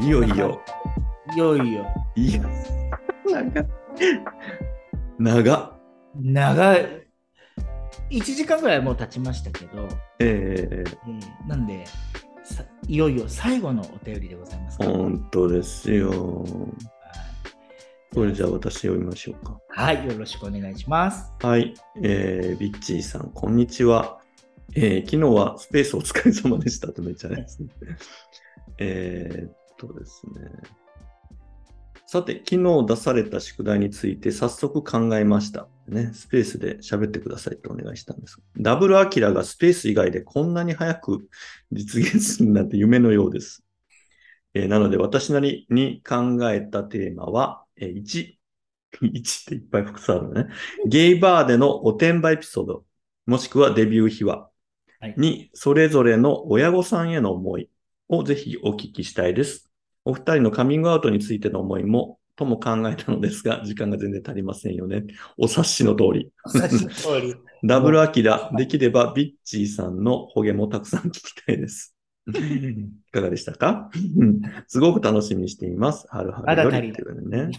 いよいよ。いよいよ。いや、長っ。長っ。長い。1時間ぐらいもう経ちましたけど、ええーなんでさ、いよいよ最後のお便りでございます。本当ですよ。はいそれじゃあ私読みましょうか。はい、よろしくお願いします。はい、えー、ビッチーさん、こんにちは。えー昨日はスペースお疲れ様でしたとめっちゃですね。えーっとですね。さて、昨日出された宿題について早速考えました。ね、スペースで喋ってくださいとお願いしたんです。ダブルアキラがスペース以外でこんなに早く実現するなんて夢のようです。えーなので私なりに考えたテーマは、えー1、1 っていっぱい複数あるのね。ゲイバーでのおてんばエピソード、もしくはデビュー秘話はいに、それぞれの親御さんへの思いをぜひお聞きしたいです。お二人のカミングアウトについての思いも、とも考えたのですが、時間が全然足りませんよね。お察しの通り。さっきの通り。ダブルアキラ、できればビッチーさんのホゲもたくさん聞きたいです。いかがでしたか？うんすごく楽しみにしています。はるはるよりっていうね。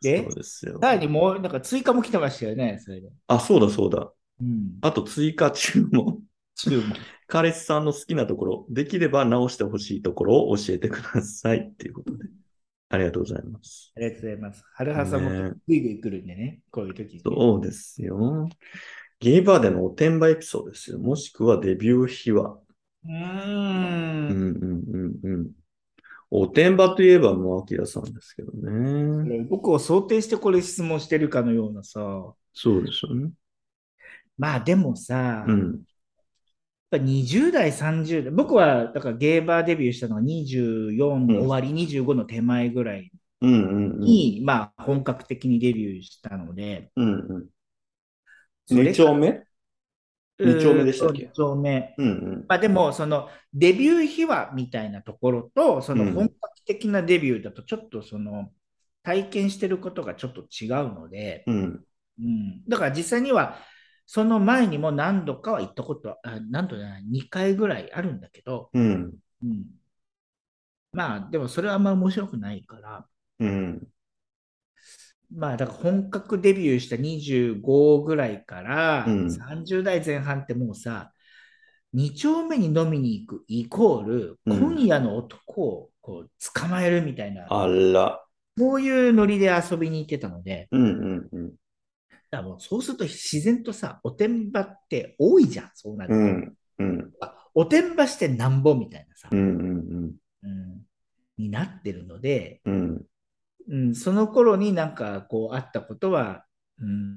でそう、ですよ。さらにもう、なんか追加も来てましたよね、それで。あ、そうだそうだ。うん。あと追加注文。注文。彼氏さんの好きなところ、できれば直してほしいところを教えてください。っていうことで。ありがとうございます。ありがとうございます。はるはさんもねぐいぐい来るんでね、こういう時に。そうですよ。ゲイバーでのおてんばエピソードですよ。もしくはデビュー秘話。うー。うんんうんうんうん。おてんばといえばもうアキラさんですけどね。僕を想定してこれ質問してるかのようなさ。そうですよね。まあでもさ、うん。ぱ20代、30代、僕はだからゲーバーデビューしたのが24の終わり、25の手前ぐらい。に、まあ本格的にデビューしたので、うんうん。それ2丁目？二丁目でしたっけ？2丁目。うんうん。まあでも、そのデビュー秘話みたいなところと、そのうん本格的なデビューだと、ちょっとその体験してることがちょっと違うので、うん。うん、だから実際には、その前にも何度かは行ったことは、あ何度じゃない、2回ぐらいあるんだけど、うん。うん、まあでもそれはあんま面白くないから、うん。まあだから本格デビューした25ぐらいからうん30代前半ってもうさ、2丁目に飲みに行くイコール、うん今夜の男をこう捕まえるみたいな、あら。そういうノリで遊びに行ってたので、うんうんうん。だもうそうすると自然とさ、おてんばって多いじゃん、そうなると。うんうん。あおてんばしてなんぼみたいなさ、うんうんうんになってるので、うん。うん、その頃になんかこうあったことは、うん、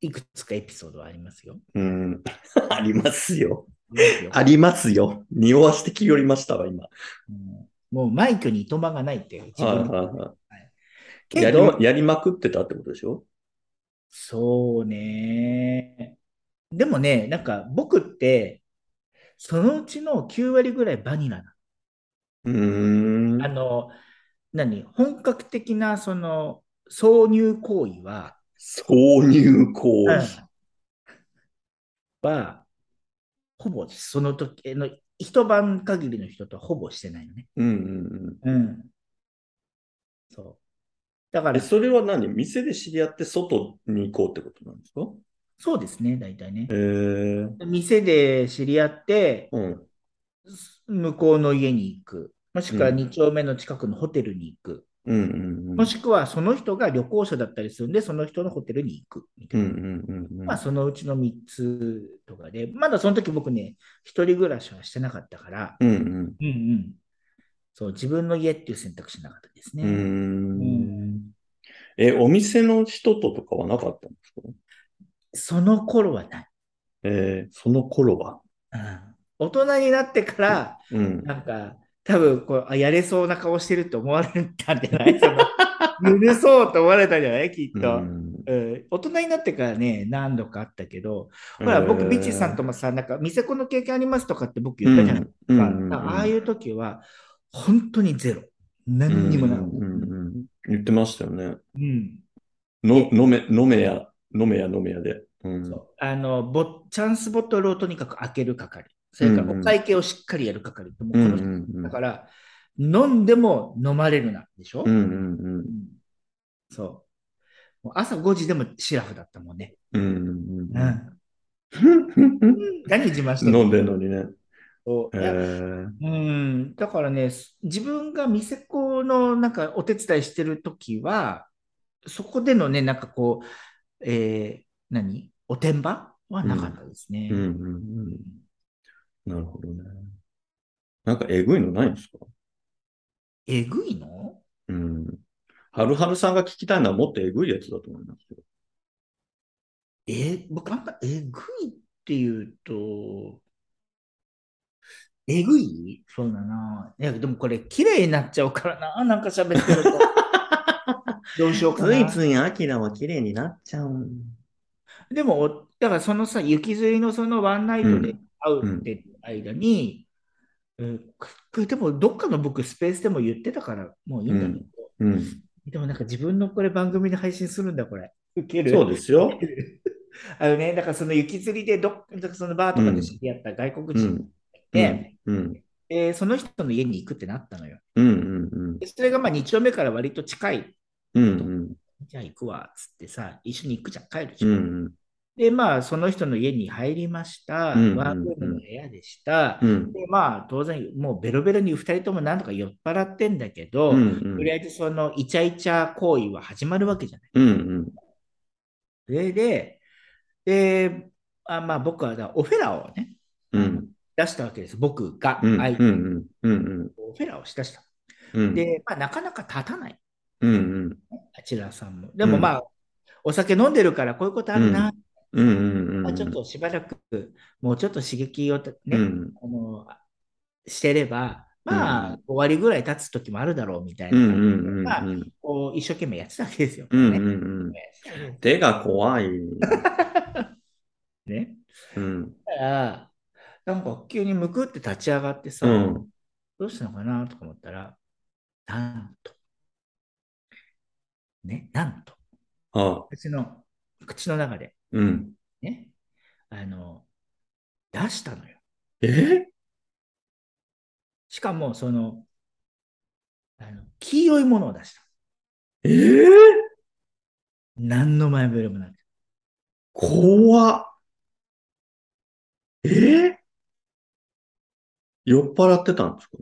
いくつかエピソードはありますよ。うん。ありますよ。ありますよ。匂わしてきよりましたわ、今。うんもう枚挙にいとまがないって自分はやりまくってたってことでしょ？そうね。でもね、なんか僕って、そのうちの9割ぐらいバニラなうーんの。あ。の、何本格的なその挿入行為は、挿入行うん為。は、ほぼその時の一晩限りの人とほぼしてないよね。うんうんうん。そう。だから、それは何？店で知り合って外に行こうってことなんですか？そうですね、大体ねへ。え。店で知り合って、うん。向こうの家に行く。もしくはうん2丁目の近くのホテルに行く。うんうんうん。もしくはその人が旅行者だったりするんで、その人のホテルに行くみたいな。うんうんうんうん。まあ、そのうちの3つとかで、まだその時僕ね、一人暮らしはしてなかったから、うんうん。うんうん。そう、自分の家っていう選択肢なかったですね。うーうんん。え、お店の人ととかはなかったんですか？その頃はない。えーその頃は？うん大人になってから、うん。なんか、多分こうあ、やれそうな顔してるって思われたんじゃない？その ゆるそうと思われたんじゃない？きっと。うんうん大人になってからね、何度かあったけど、ほら、僕、ビッチさんともさ、なんか、店子の経験ありますとかって僕言ったじゃないですか。うんうんうああいう時は、本当にゼロ。何にもなかった。うんうんうん言ってましたよね。うんの飲め、飲めや、飲めや飲めやで。うんそうあのボチャンスボトルをとにかく開ける係。それからお会計をしっかりやる係。もうんうんうんだから、飲んでも飲まれるな、でしょ、うんうんうんそう。もう朝5時でもシラフだったもんね。うん。うんううんん。うん。何自慢してる飲んでんのにね。そういやへーうん。だからね、自分が店子のなんかお手伝いしてるときは、そこでのね、なんかこう、えー何？おてんばはなかったですね。うんうんうん。なるほどね。なんかえぐいのないんですか？えぐいの？うん。はるはるさんが聞きたいのはもっとえぐいやつだと思いますよ。え、僕あんまえぐいっていうと、えぐい？そうだな。いや、でもこれ綺麗になっちゃうからな。なんか喋ってると。どうしようかな。いアキラは綺麗になっちゃう。でも、おだからそのさ、雪吊りのそのワンナイトで会うって間に、えーこれでもどっかの僕スペースでも言ってたからもういいんだけど、うん。でもなんか自分のこれ番組で配信するんだ、これ。ウケる？そうですよ。あのね、だからその雪吊りでどっそのバーとかで知り合った外国人うん。えーその人の家に行くってなったのよ。うん。うん。でそれがまあ2丁目から割と近い。うん。うん。じゃあ行くわ、つってさ、一緒に行くじゃん、帰るじうゃん。ん。で、まあ、その人の家に入りました。うんワンルームの部屋でした。うん。で、まあ、当然、もうベロベロに2人ともなんとか酔っ払ってんだけど、うん。とりあえずそのイチャイチャ行為は始まるわけじゃない。うん。それで、で、あまあ、僕はだオフェラをね、うん。出したわけです。僕がうん。相手にうん。うん。オフェラをしだした。うん。で、まあ、なかなか立たない。うん。あちらさんも。でもまあ、お酒飲んでるからこういうことあるな。うん。うん。まあ、ちょっとしばらく、もうちょっと刺激をね、うん。あのしてれば、まあ、うん終わりぐらい経つ時もあるだろうみたいうん。なまあこう一生懸命やってたわけですよ。うん。ねうん。手が怖い。ね。うん。だから、なんか急にむくって立ち上がってさ、うん。どうしたのかなとか思ったら、なんと、ね、なんと、あ口の、口の中で、うん。ね、あの、出したのよ。え？しかも、その、あの黄色いものを出した。ええ？何の前触れもなく。怖っ。え？酔っ払ってたんですか？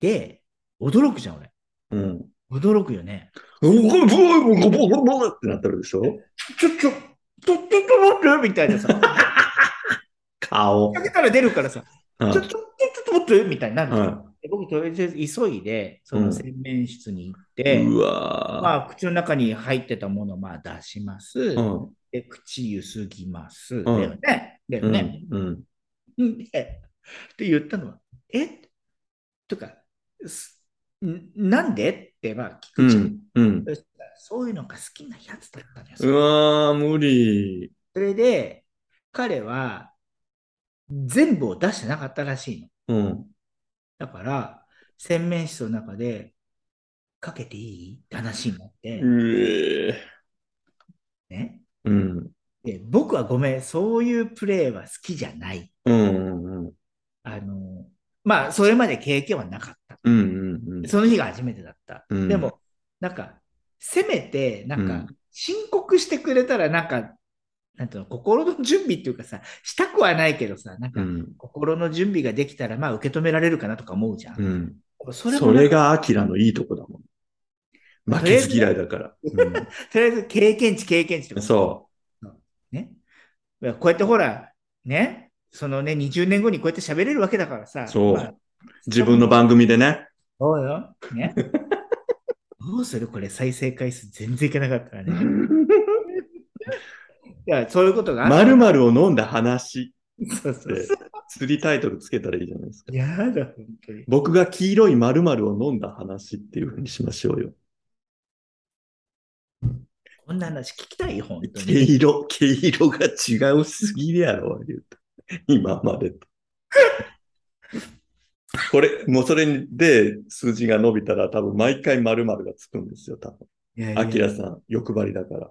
で、驚くじゃん、俺。うん。驚くよね。うわうわうわうわうわってなってるでしょちょ、ちょ、ちょ、ちょ、っと待ってみたいなさ。顔。かけたら出るからさ、はちょ、ちょ、ちょ、ちょっと待ってみたいになるじゃん。はで僕、とりあえず急いで、そうんの洗面室に行っい。て、うわまあ、口の中に入ってたものをまあ出します。ーうん。で、口ゆすぎます。んだよね。だようん。ね。うん。うんで、って言ったのは、え？とか、なんで？ってまあ聞うくじゃん。ん。うん。そういうのが好きなやつだったのよ。うわー、無理。それで、彼は全部を出してなかったらしいの。うん。だから、洗面室の中で、かけていい？って話になって、うえね。うん。で、僕はごめん、そういうプレーは好きじゃない。うん。うん。あの、まあ、それまで経験はなかった。うん。うん。その日が初めてだった。うんでも、なんか、せめて、なんかうん、申告してくれたら、なんか、なんていうの、心の準備っていうかさ、したくはないけどさ、なんか、うん。心の準備ができたら、まあ、受け止められるかなとか思うじゃん。うん。それもそれがアキラのいいとこだもん。負けず嫌いだから。とりあえず経験値、経験値とそね。こうやってほら、ね、そのね、20年後にこうやって喋れるわけだからさ。そうまあう。自分の番組でね。そうよ。ね。どうするこれ再生回数全然いけなかったらね。いや、そういうことがあまるまるを飲んだ話そうそうでそう。釣りタイトルつけたらいいじゃないですか。やだ、本当に。僕が黄色いまるまるを飲んだ話っていうふうにしましょうよ。こんな話聞きたい、本当毛に。色、毛色が違うすぎるやろ、言うと。今までと。これ、もうそれで数字が伸びたら多分毎回〇〇がつくんですよ、多分。いやいやアキラさん、欲張りだから。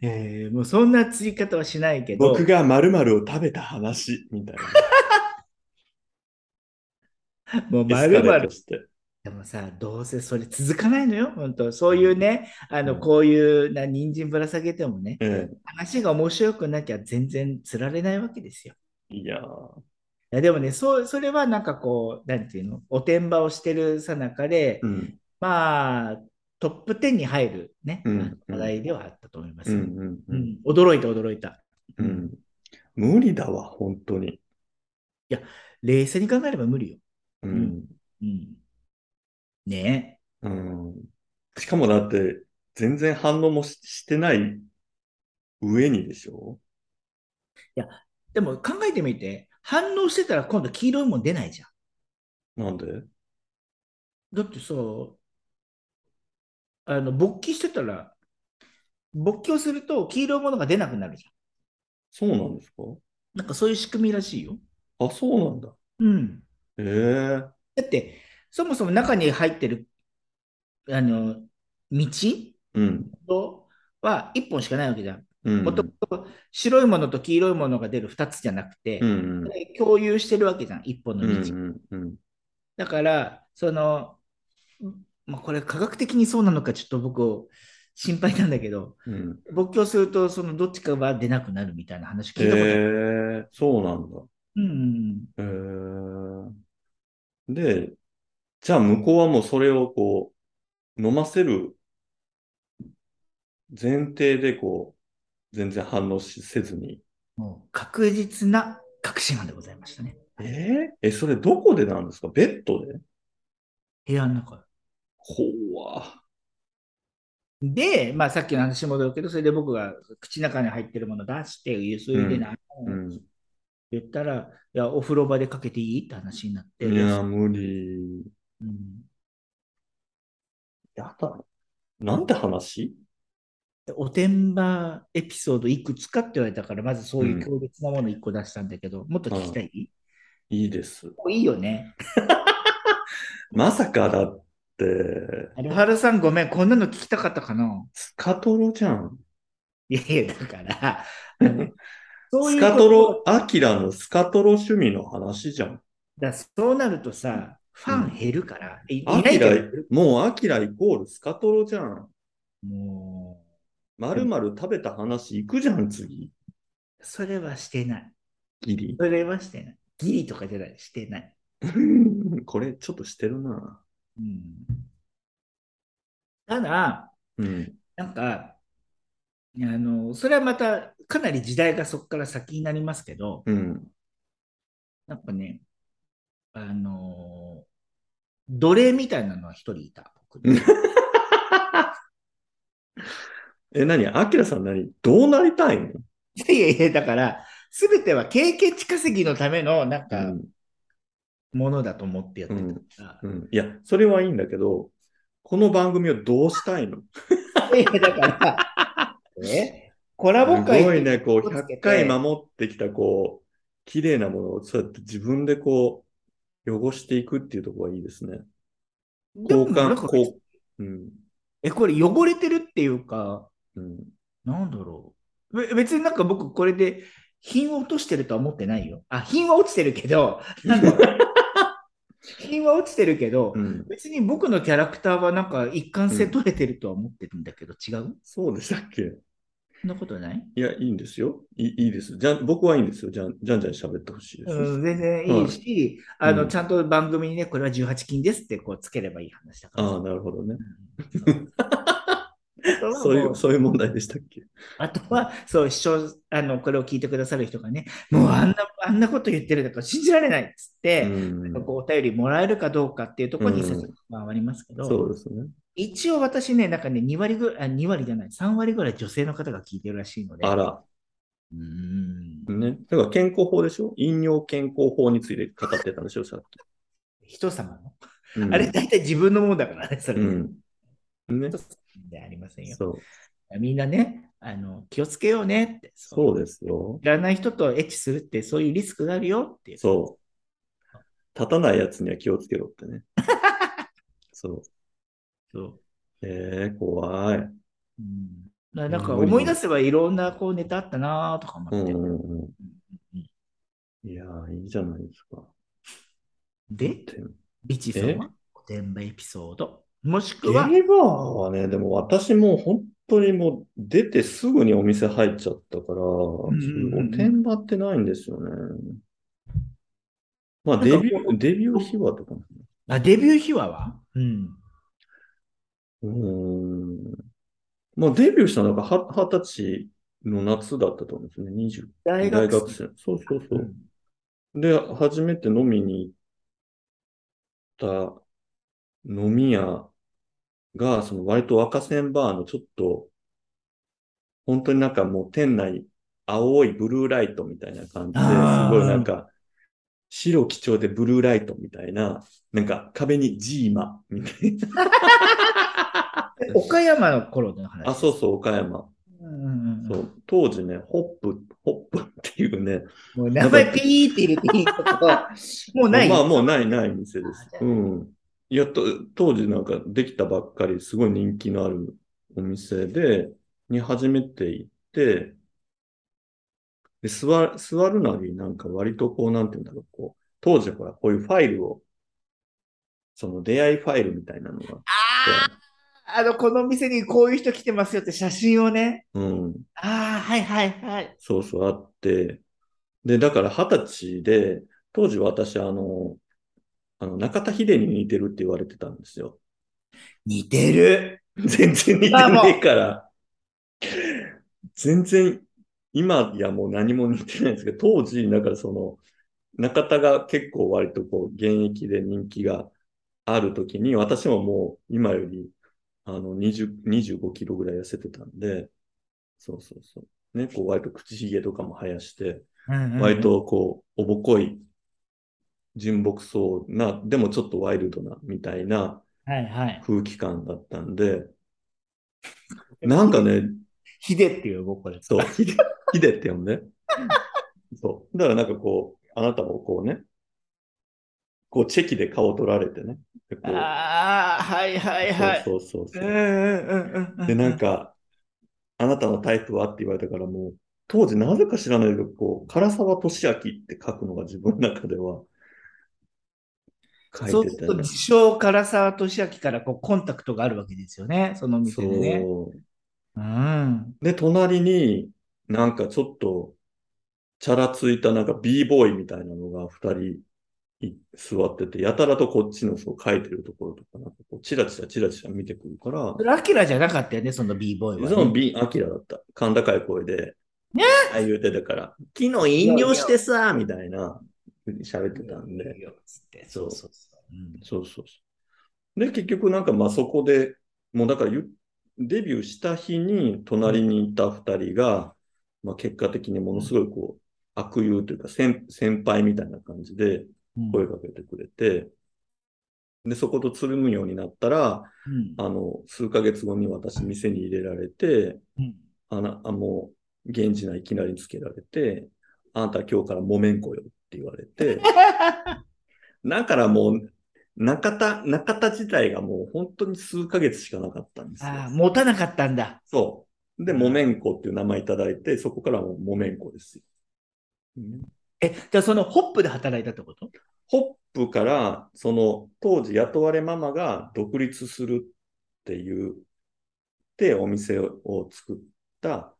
いやいやもうそんな追い方はしないけど。僕が〇〇を食べた話、みたいな。もうエスカレ丸々ート。して。でもさ、どうせそれ続かないのよ、本当。そういうね、あの、うんこういうな人参ぶら下げてもね、え話が面白くなきゃ全然つられないわけですよ。え、いやー、いやでもね、そう、それはなんかこう、なんていうの、おてんばをしてるさなかで、うん、まあ、トップ10に入るね、うん話題ではあったと思いますうん、よ。うん、ううん。ん驚いた、驚いた。うん無理だわ、本当に。冷静に考えれば無理よ。ううんん。うん。ねうん。しかもだって、全然反応もししてない上にでしょ？え。でも考えてみて、反応してたら今度黄色いもん出ないじゃん。なんで？だってさ、あの、勃起してたら、勃起をすると黄色いものが出なくなるじそうなんですか？ゃん。なんかそういう仕組みらしいよ。あ、そうなんだ。うん。ええだって、そもそも中に入ってる、あの、道うん、は1本しかないわけじゃん。うん、もともと白いものと黄色いものが出る2つじゃなくて、うん、うん、共有してるわけじゃん、1本のうん、道。うん、うん。だから、その、まあ、これ科学的にそうなのかちょっと僕心配なんだけど、うん。勃起をするとそのどっちかは出なくなるみたいな話聞いたことある。ええそうなんだ。うんうんええで、じゃあ向こうはもうそれをこう、飲ませる前提でこう、全然反応しせずに。もう確実な確信犯でございましたね。えええ、それどこでなんですか？ベッドで？部屋の中。ほわ。で、まあさっきの話に戻るけど、それで僕が口の中に入ってるもの出して、ゆすいでな、うん。言ったら、いや、お風呂場でかけていいって話になって、いや、無理。うんやだ。なんて話？おてんばエピソードいくつかって言われたから、まずそういう強烈なもの1個出したんだけど、もっと聞きたい、いいです。いいよね。まさかだって、アルハルさんごめん、こんなの聞きたかったかな？スカトロじゃん。いやいや、だから、あのそういうスカトロ、アキラのスカトロ趣味の話じゃん。だそうなるとさ、ファン減るから、いいアキラないけど、もうアキライコールスカトロじゃん。もまるまる食べた話行くじゃん、次。う、それはしてない。ギリ。それはしてない。ギリとかじゃない、してない。これちょっとしてるな。うん、ただ、うん。なんか、あの、それはまたかなり時代がそこから先になりますけど、うん。なんかね、あの、奴隷みたいなのは一人いた。僕に え、何？アキラさん何？どうなりたいの？いやいや、だから、すべては経験値稼ぎのための、なんうか、ん。ものだと思ってやってたから。うん。いや、それはいいんだけど、この番組をどうしたいの？いや、だから、え？コラボす会ごいね、こう、100気をつけて回守ってきた、こう、綺麗なものをそうやって自分でこう、汚していくっていうところがいいですね。交換、こう、うん。え、これ汚れてるっていうか、うん。なんだろう。べ別になんか僕これで品を落としてるとは思ってないよ。あ、品は落ちてるけど、品は落ちてるけど、うん。別に僕のキャラクターはなんか一貫性取れてるとは思ってるんだけど、違う？そうでしたっけ？そんなことない？いや、いいんですよ。いいいいです。じゃん僕はいいんですよ。じゃんじゃんじゃん喋ってほしいです。うん、全然いいし、あの、うんちゃんと番組にね、これは18金ですってこうつければいい話だから。ああ、なるほどね。うんそういう、そういう問題でしたっけ？あとは、そう、視聴、あの、これを聞いてくださる人がね、もうあんな、あんなこと言ってるだから信じられないっつって、うん。こうお便りもらえるかどうかっていうところにうん説明がありますけど、そうですね。一応私ね、なんかね、2割ぐらい、あ2割じゃない、3割ぐらい女性の方が聞いてるらしいので、あら。うーん、ね。だから健康法でしょ？飲尿健康法について語ってたんでしょさっ人様の？き。うんあれ、大体自分のものだからね、それ。うん。ねでありませんよ。そう。みんなね、あの気をつけようねって。そうですよ。いらない人とエッチするって、そういうリスクがあるよって。そう。立たないやつには気をつけろってね。そう。そうえー、怖い。うんなんか思い出せばいろんなこうネタあったなとか思って。うんうんうん。うんいやー、いいじゃないですか。で、てビチさんはおてんばエピソード。もしくゲは、イバーはね、でも私もう本当にもう出てすぐにお店入っちゃったから、おてんばってないんですよね。まあデビュー、デビュー秘話とかもあデビュー秘話は？うん。うーん。まあデビューしたのがは二十歳の夏だったと思うんですね。20大大学生。学生。そうそうそうう。んで、初めて飲みに行った飲み屋が、その割と若線バーのちょっと、本当になんかもう店内青いブルーライトみたいな感じで、すごいなんか白基調でブルーライトみたいな、なんか壁にジーマみたいな。岡山の頃の話。あ、そうそう、岡山。そう、当時ね、ホップ、ホップっていうね、もう名前ピーって入れていいとこ もうない。まあもうないない店ですうん。いや、と当時なんかできたばっかり、すごい人気のあるお店で、に初めて行って、で、座る、座るなりなんか割とこう、なんていうんだろう、こう、当時ほら、こういうファイルを、その出会いファイルみたいなのがあっあの、この店にこういう人来てますよって写真をね。て、うん。ああ、はいはいはい。そうそうあって、で、だから二十歳で、当時私、あの、あの、中田秀に似てるって言われてたんですよ。似てる。全然似てねえから。全然、今やもう何も似てないんですけど、当時、だからその、中田が結構割とこう、現役で人気がある時に、私ももう今より、あの、20、25キロぐらい痩せてたんで、そうそうそう。ね、こう割と口ひげとかも生やして、割とこう、おぼこい、純朴そうな、でもちょっとワイルドな、みたいなはいはい。空気感だったんで、なんかね、ヒデっていう僕これ。そう、ヒデ、ヒデって呼んで。そう。だからなんかこう、あなたもこうね、こうチェキで顔取られてね。ああ、はいはいはい。そうそうそうそう。で、なんか、あなたのタイプはって言われたからもう、当時なぜか知らないけど、こう、唐沢俊明って書くのが自分の中では、書いてて、そうすると、ね。自称唐沢俊明からこうコンタクトがあるわけですよね、その店でね。そう。うん。で、隣になんかちょっと、チャラついたなんか b ボーイみたいなのが二人い座ってて、やたらとこっちのそう書いてるところとか、なんかこうチラチラチラチラ見てくるからそ、れアキラじゃなかったよね、その b ボーイは、ね。その B、アキラだった。甲高い声で、ねああ言うてたから、昨日飲料してさ、みたいな、喋ってたんで、つって。そうそうそう。うん。そうそうそう。で、結局なんかまあそこで、もうだからゆデビューした日に隣にいた二人が、まあ結果的にものすごいこう、悪友というか先先輩みたいな感じでうん。声かけてくれて、で、そことつるむようになったら、うん。あの、数ヶ月後に私店に入れられて、うん。あな、あ、もう、源氏名いきなりつけられて、あんた今日から木綿子よ。って言われて、だからもう、中田、中田自体がもう本当に数ヶ月しかなかったんですよ。ああ、持たなかったんだ。そう。で、木綿子っていう名前いただいて、そこからもう木綿子ですよ。うんえ、じゃあそのホップで働いたってこと？ホップから、その当時雇われママが独立するっていう、で、お店を作った、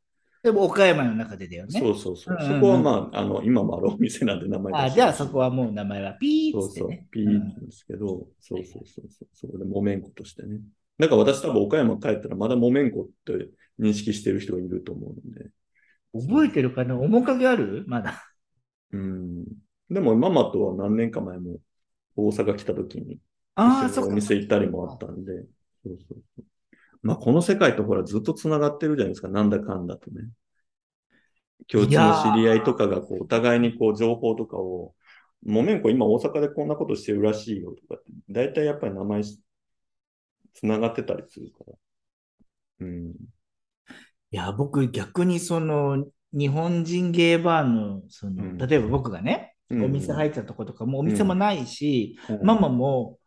でも岡山の中でだよね。そうそうそう。うんうんうんそこはまあ、あの、今もあるお店なんで名前出あじゃあそこはもう名前はピーそうそうッつってね。、ピーなんですけど、そうそうそうそう、そこで木綿子としてね。だから私多分岡山帰ったらまだ木綿子って認識してる人がいると思うんで。覚えてるかな？面影ある？まだ。うん。でもママとは何年か前も大阪来た時にああ、そっか。店行ったりもあったんで。そうそうそう。まあこの世界とほらずっと繋がってるじゃないですか。なんだかんだとね。共通の知り合いとかがこうお互いにこう情報とかを、もめんこ今大阪でこんなことしてるらしいよとかって、大体やっぱり名前し繋がってたりするから。うん。いや、僕逆にその日本人ゲーバーの、その、うん例えば僕がね、お店入っったとことか、もうお店もないし、てママも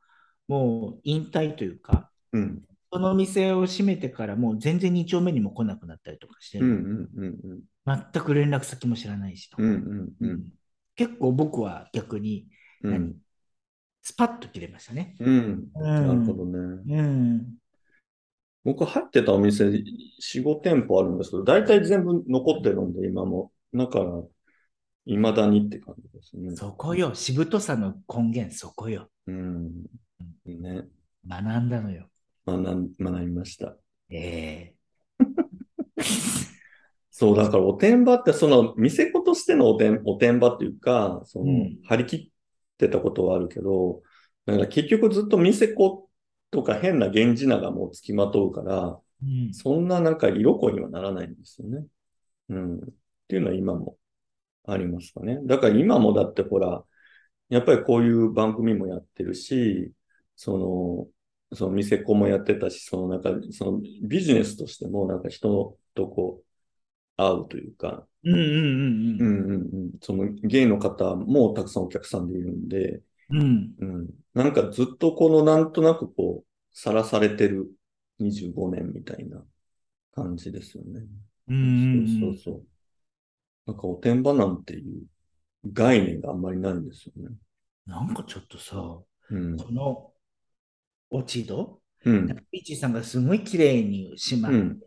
もう引退というか、うん。その店を閉めてからもう全然2丁目にも来なくなったりとかしてうんうる。んうんうん。全く連絡先も知らないしとかうんうんうん。結構僕は逆に、うん何？スパッと切れましたね。うん。うなるん。ほどね。うん。僕入ってたお店4、5店舗あるんですけど、大体全部残ってるんで、今も。だから、未だにって感じですね。そこよ。しぶとさの根源、そこよ。うん。ね。学んだのよ。学ん、学びました。え そう、だからおてんばって、その、店子としてのおてん、おてんばっていうか、その、うん張り切ってたことはあるけど、だから結局ずっと店子とか変な源氏名がもう付きまとうから、うん。そんななんか色恋にはならないんですよね。うん。っていうのは今もありますかね。だから今もだってほら、やっぱりこういう番組もやってるし、その、その店子もやってたし、そのなんか、そのビジネスとしてもなんか人とこう、会うというか、そのゲイの方もたくさんお客さんでいるんで、うん。うん。うん、なんかずっとこのなんとなくこう、さらされてる25年みたいな感じですよね。うんうんそうそうそう。なんかおてんばなんていう概念があんまりないんですよね。なんかちょっとさ、うん。この落ち度、うん。ピーチーさんがすごい綺麗にしまって、うん。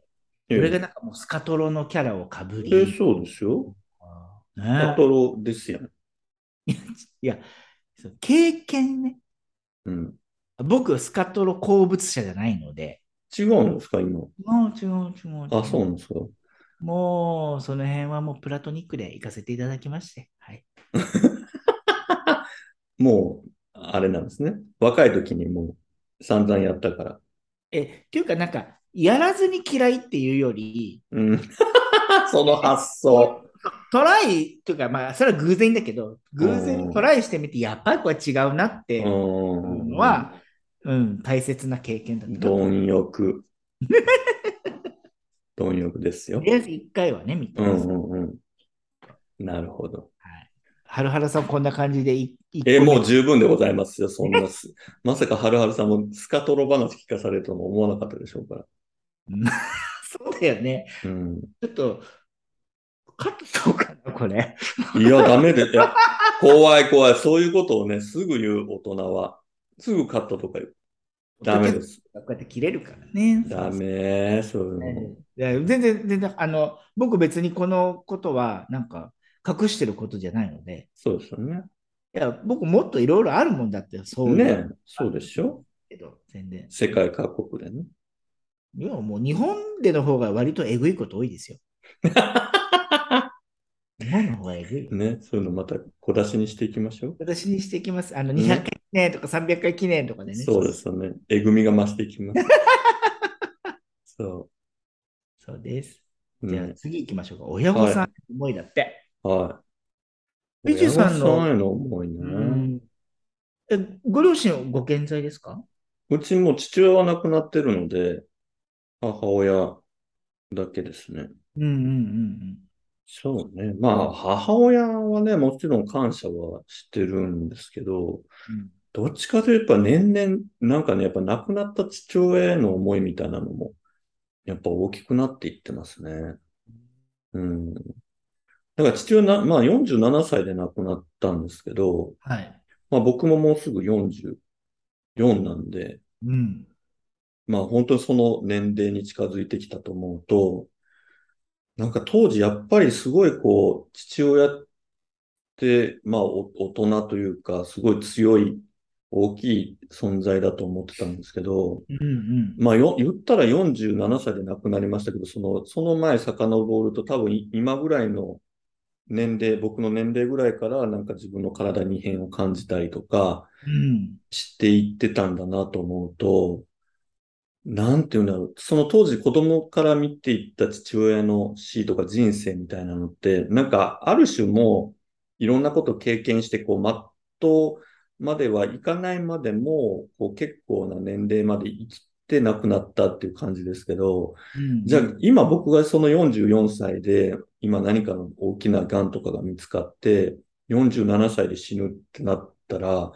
それがなんかもうスカトロのキャラをかぶり、え、そうですよ。ねパトロですやん。いや、経験ね。うん。僕、スカトロ鉱物者じゃないので、違うんですか、今？違う違う違う。あ、そうなんですか。もう、その辺はもうプラトニックで行かせていただきまして。はい。もう、あれなんですね。若い時にもう散々やったから。え、っていうかなんか、やらずに嫌いっていうより、うん。その発想。トライというか、まあ、それは偶然だけど、偶うん然トライしてみて、やっぱりこれ違うなっていううん。のは、うん、大切な経験だったな。と貪欲。貪欲ですよ。りあえず一回はね、見てます。うんうんうん。なるほど。はるはるさん、こんな感じでい、いえーもう十分でございますよ、そんなす。まさかはるはるさんもスカトロ話聞かされるとも思わなかったでしょうから。う んそうだよね。うん。ちょっと、カットしようかな、これ。いや、ダメで、いや、怖い怖い。そういうことをね、すぐ言う大人は。すぐカットとか言う。ダメです。こうやって切れるからね。ダメ、そういうの。いや全然、全然、あの、僕別にこのことは、なんか、隠してることじゃないので、そうですよね。いや、僕もっといろいろあるもんだって、そうねそうでしょ？けど、全然。世界各国でね。いや、もう日本での方が割とえぐいこと多いですよ。日本の方がえぐい。ね、そういうのまた小出しにしていきましょう。私にしていきます。あの、ね200回記念とか300回記念とかでね。そうですよね。えぐみが増していきます。そそうです。う。じゃあね、次行きましょうか。親御さんの思いだって。はい。ビジュさんのさへの思いね。うんえご両親はご健在ですか？うちも父親は亡くなってるので、母親だけですね。うんうんうんそうね。まあ、母親はね、もちろん感謝はしてるんですけど、うん。どっちかというと、やっぱ年々、なんかね、やっぱ亡くなった父親への思いみたいなのも、やっぱ大きくなっていってますね。うん。だから父親な、まあ47歳で亡くなったんですけど、はい。まあ僕ももうすぐ44なんで、うん。まあ本当にその年齢に近づいてきたと思うと、なんか当時やっぱりすごいこう、父親って、まあお大人というか、すごい強い、大きい存在だと思ってたんですけど、うんうん。まあよ、言ったら47歳で亡くなりましたけど、その、その前遡ると多分い今ぐらいの年齢、僕の年齢ぐらいからなんか自分の体に異変を感じたりとかうん。していってたんだなと思うと、なんていうんだろう。その当時子供から見ていった父親の死とか人生みたいなのって、なんかある種もういろんなことを経験して、こう、全うまではいかないまでも、こう結構な年齢まで生きて亡くなったっていう感じですけど、うんじゃあ今僕がその44歳で、今何かの大きな癌とかが見つかって、47歳で死ぬってなったら、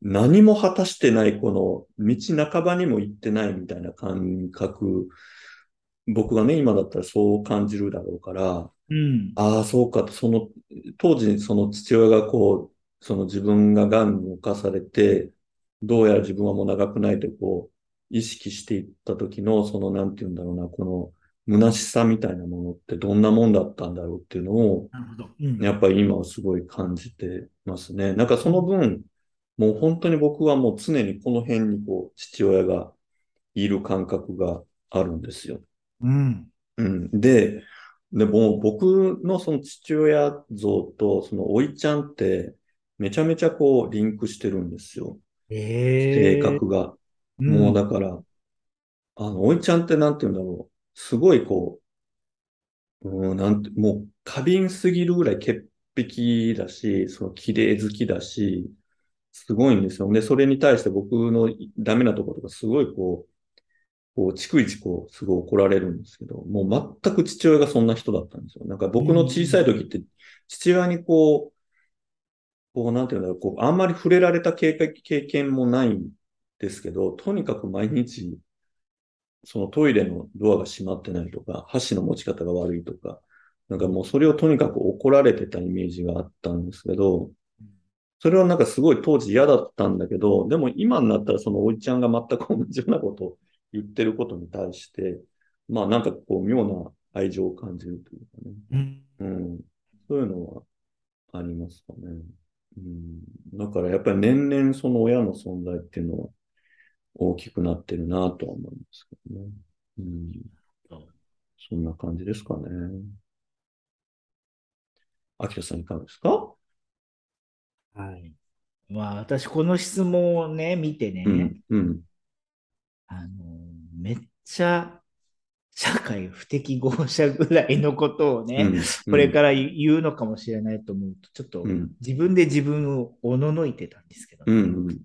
何も果たしてないこの道半ばにも行ってないみたいな感覚、僕がね、今だったらそう感じるだろうから、うん。ああ、そうかと、その、当時その父親がこう、その自分が癌に侵されて、どうやら自分はもう長くないとこう、意識していった時の、その、なんて言うんだろうな、この、虚しさみたいなものってどんなもんだったんだろうっていうのを。うんやっぱり今はすごい感じてますね。なんかその分、もう本当に僕はもう常にこの辺にこう、父親がいる感覚があるんですよ。うん。うん。で、でも僕のその父親像とそのおいちゃんってめちゃめちゃこうリンクしてるんですよ。性ええ格が。うんもうだから、あの、おいちゃんってなんて言うんだろう。すごいこう、うん、なんて、もう過敏すぎるぐらい潔癖だし、その綺麗好きだし、すごいんですよ。で、それに対して僕のダメなところとかすごいこう、こう、逐一こう、すごい怒られるんですけど、もう全く父親がそんな人だったんですよ。なんか僕の小さい時って、父親にこう、こう、なんていうんだろう、こう、あんまり触れられた経験経験もないんですけど、とにかく毎日、そのトイレのドアが閉まってないとか、箸の持ち方が悪いとか、なんかもうそれをとにかく怒られてたイメージがあったんですけど、それはなんかすごい当時嫌だったんだけど、でも今になったらそのおいちゃんが全く同じようなことを言ってることに対して、まあなんかこう妙な愛情を感じるというかね。うんうん。そういうのはありますかね。うん。だからやっぱり年々その親の存在っていうのは大きくなってるなとは思いますけどね。うん。そんな感じですかね。秋田さんいかがですか？はい。まあ、私、この質問をね、見てね、うん。うん。あの、めっちゃ社会不適合者ぐらいのことをね、これから言うのかもしれないと思うと、ちょっとうん自分で自分をおののいてたんですけど、うん。うん。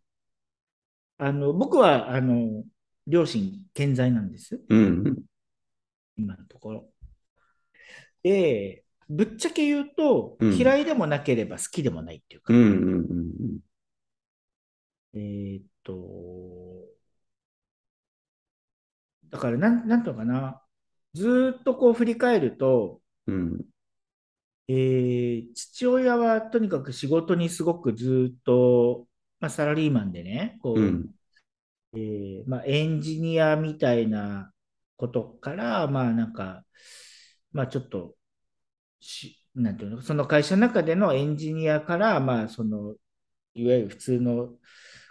あの僕はあの両親健在なんです、うん。今のところ。で、ぶっちゃけ言うと、うん嫌いでもなければ好きでもないっていうか、うん。うん。えーっと、だからなん、なんとかな、ずーっとこう振り返ると、うん。えー父親はとにかく仕事にすごくずーっと、まあ、サラリーマンでね、こう、うん。えーまあ、エンジニアみたいなことから、まあなんか、まあちょっとし、なんていうの、その会社の中でのエンジニアから、まあその、いわゆる普通の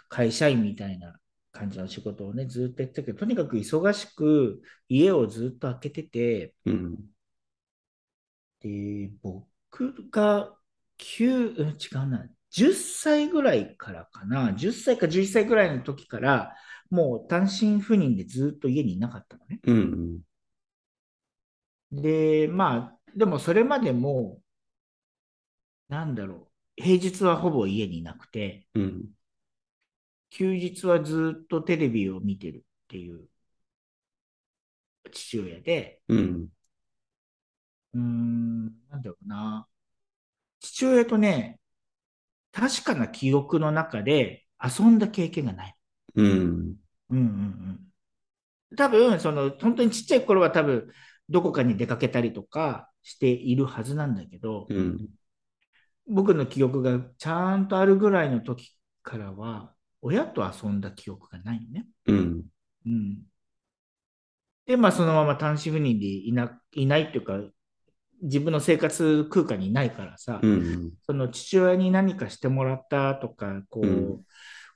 会社員みたいな感じの仕事をね、ずっとやってたけど、とにかく忙しく家をずっと開けてて、うん。で、僕が9、うん違うな、10歳ぐらいからかな、10歳か11歳ぐらいの時から、もう単身赴任でずっと家にいなかったのね。うん。で、まあ、でもそれまでも、なんだろう、平日はほぼ家にいなくて、うん。休日はずっとテレビを見てるっていう父親で、うん。うーん、なんだろうな。父親とね、確かな記憶の中で遊んだ経験がない。うん。うんうんうん。多分、その、本当にちっちゃい頃は多分、どこかに出かけたりとかしているはずなんだけど、うん。僕の記憶がちゃんとあるぐらいの時からは、親と遊んだ記憶がないのね。うん。うん。で、まあ、そのまま単身赴任でいな、いないっていうか、自分の生活空間にいないからさ、うん。その父親に何かしてもらったとか、こう、うん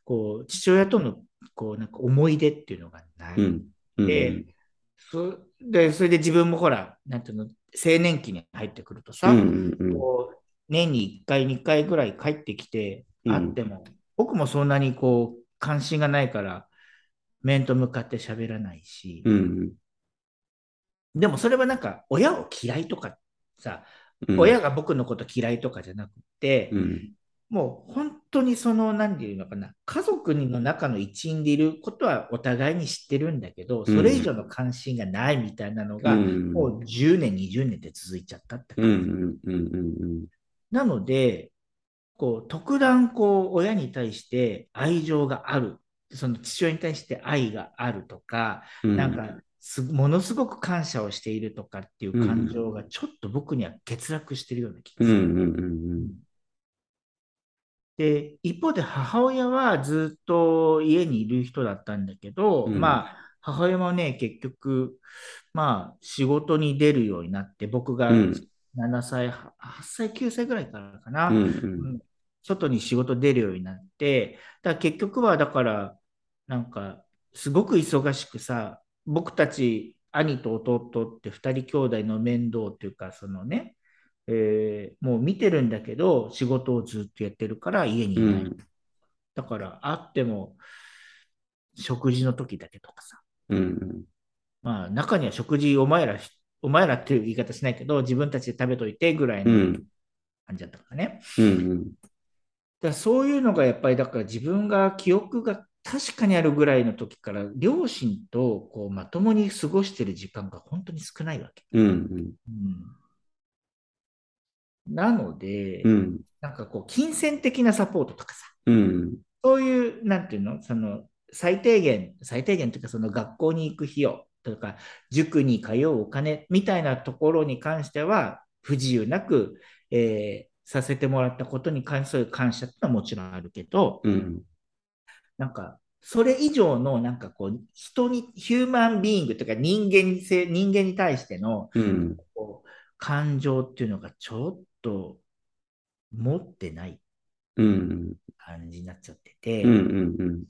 こう、父親との、こう、なんか思い出っていうのがない。うん。うん。で、そで、それで自分もほら、なんていうの、青年期に入ってくるとさ、うん。うん。こう年に1回、2回ぐらい帰ってきてうん会っても、僕もそんなにこう、関心がないから、面と向かって喋らないし、うん。でもそれはなんか、親を嫌いとかさ、うん。親が僕のこと嫌いとかじゃなくて、うん。もう本当にその、何て言うのかな、家族の中の一員でいることはお互いに知ってるんだけど、それ以上の関心がないみたいなのが、うん。もう10年、20年で続いちゃったってう感じ。なので、こう、特段、こう、親に対して愛情がある、その父親に対して愛があるとか、うん。なんか、すものすごく感謝をしているとかっていう感情がちょっと僕には欠落してるような気がうん。する。うん。うん。で、一方で母親はずっと家にいる人だったんだけど、うんまあ、母親もね、結局、まあ、仕事に出るようになって、僕がうん7歳、8歳、9歳ぐらいからかな、うんうんうん外に仕事出るようになって、だから結局は、だから、なんか、すごく忙しくさ、僕たち、兄と弟って2人兄弟の面倒っていうか、そのね、えーもう見てるんだけど、仕事をずっとやってるから家にいない。うん。だから、会っても、食事の時だけとかさ、うん。まあ、中には食事、お前らし、お前らっていう言い方しないけど、自分たちで食べといてぐらいのうん。感じだったからね。うんうん。だからそういうのがやっぱりだから自分が記憶が確かにあるぐらいの時から両親とこうまともに過ごしてる時間が本当に少ないわけ。うんうん。なので、うんなんかこう金銭的なサポートとかさ、うんそういう、なんていうの、その最低限、最低限というかその学校に行く費用とか、塾に通うお金みたいなところに関しては不自由なく、えーさせてもらったことに関する感謝ってのはもちろんあるけど、うんなんか、それ以上の、なんかこう、人に、ヒューマンビーイングというか人間性、人間に対しての、うん。感情っていうのがちょっと持ってないうん感じになっちゃってて、うん。うん。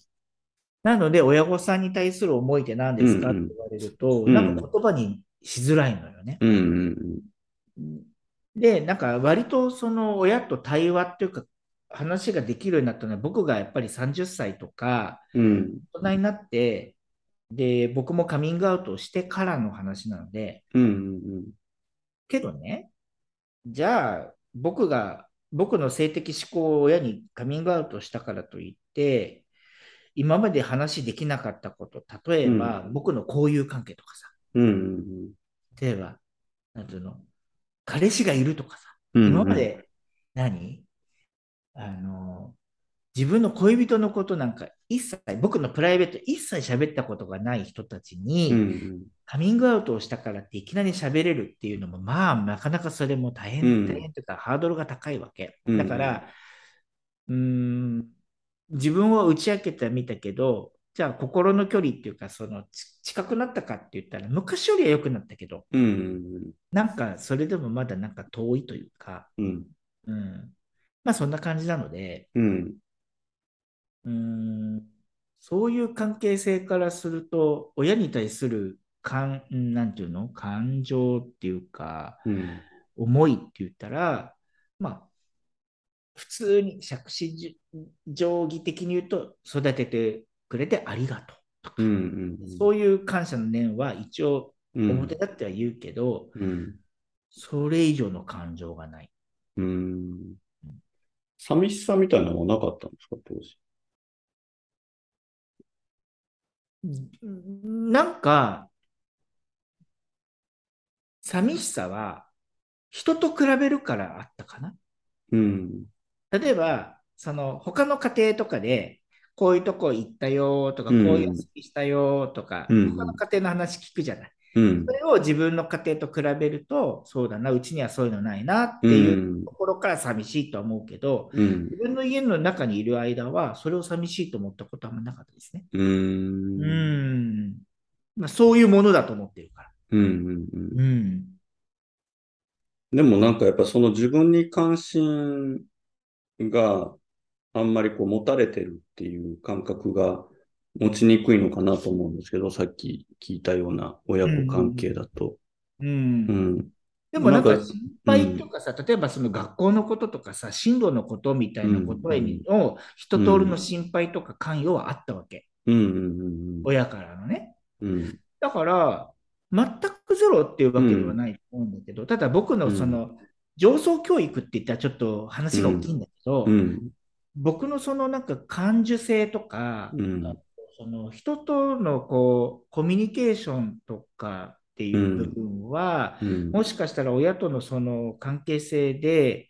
なので、親御さんに対する思いって何ですかうんうん。って言われると、うん。なんか言葉にしづらいのよね。うん。うん。で、なんか割とその親と対話っていうか、話ができるようになったのは、僕がやっぱり30歳とか、うん。大人になって、で、僕もカミングアウトをしてからの話なので、うんうんけどね、じゃあ、僕が、僕の性的思考を親にカミングアウトしたからといって、今まで話できなかったこと、例えば、僕の交友関係とかさ、うんうん例えば、なんていうの、彼氏がいるとかさ、うん。今まで何、あの、自分の恋人のことなんか一切、僕のプライベート一切喋ったことがない人たちに、うんカミングアウトをしたからっていきなり喋れるっていうのも、まあ、なかなかそれも大変、うん大変というか、ハードルが高いわけ。うんだから、うーん、自分を打ち明けてみたけど、じゃあ心の距離っていうか、そのち近くなったかって言ったら、昔よりは良くなったけど、うんうん。なんかそれでもまだなんか遠いというか、うん。うん、まあそんな感じなので、うん。うーん、そういう関係性からすると、親に対する感、なんていうの？感情っていうか、うん。思いって言ったら、まあ、普通に杓子じ定規的に言うと、育ててくれてありがとうとか、うん。そういう感謝の念は一応うん。表立っては言うけど、うん。それ以上の感情がない。うん寂しさみたいなのはなかったんですか、当時？なんか、寂しさは人と比べるからあったかな。うん例えば、その他の家庭とかで、こういうとこ行ったよとか、こううんいう遊びしたよとか、うん他の家庭の話聞くじゃない。うんそれを自分の家庭と比べると、そうだな、うちにはそういうのないなっていうところから寂しいとは思うけど、うん自分の家の中にいる間は、それを寂しいと思ったことはあんまなかったですね。ううんん。まあ、そういうものだと思ってるから。うんうんうんうん。でもなんかやっぱその自分に関心があんまりこう持たれてるっていう感覚が持ちにくいのかなと思うんですけど、さっき聞いたような親子関係だと。うんうん。でもなんか心配とかさ、例えばその学校のこととかさ、進路のことみたいなことへの一通りの心配とか関与はあったわけ。うん。うん。親からのね。うん。うん。だから、全くゼロっていうわけではないと思うんだけど、ただ僕のその、上層教育って言ったらちょっと話が大きいんだけど、うん。僕のそのなんか感受性とか、うんその人とのこうコミュニケーションとかっていう部分は、うんもしかしたら親とのその関係性で、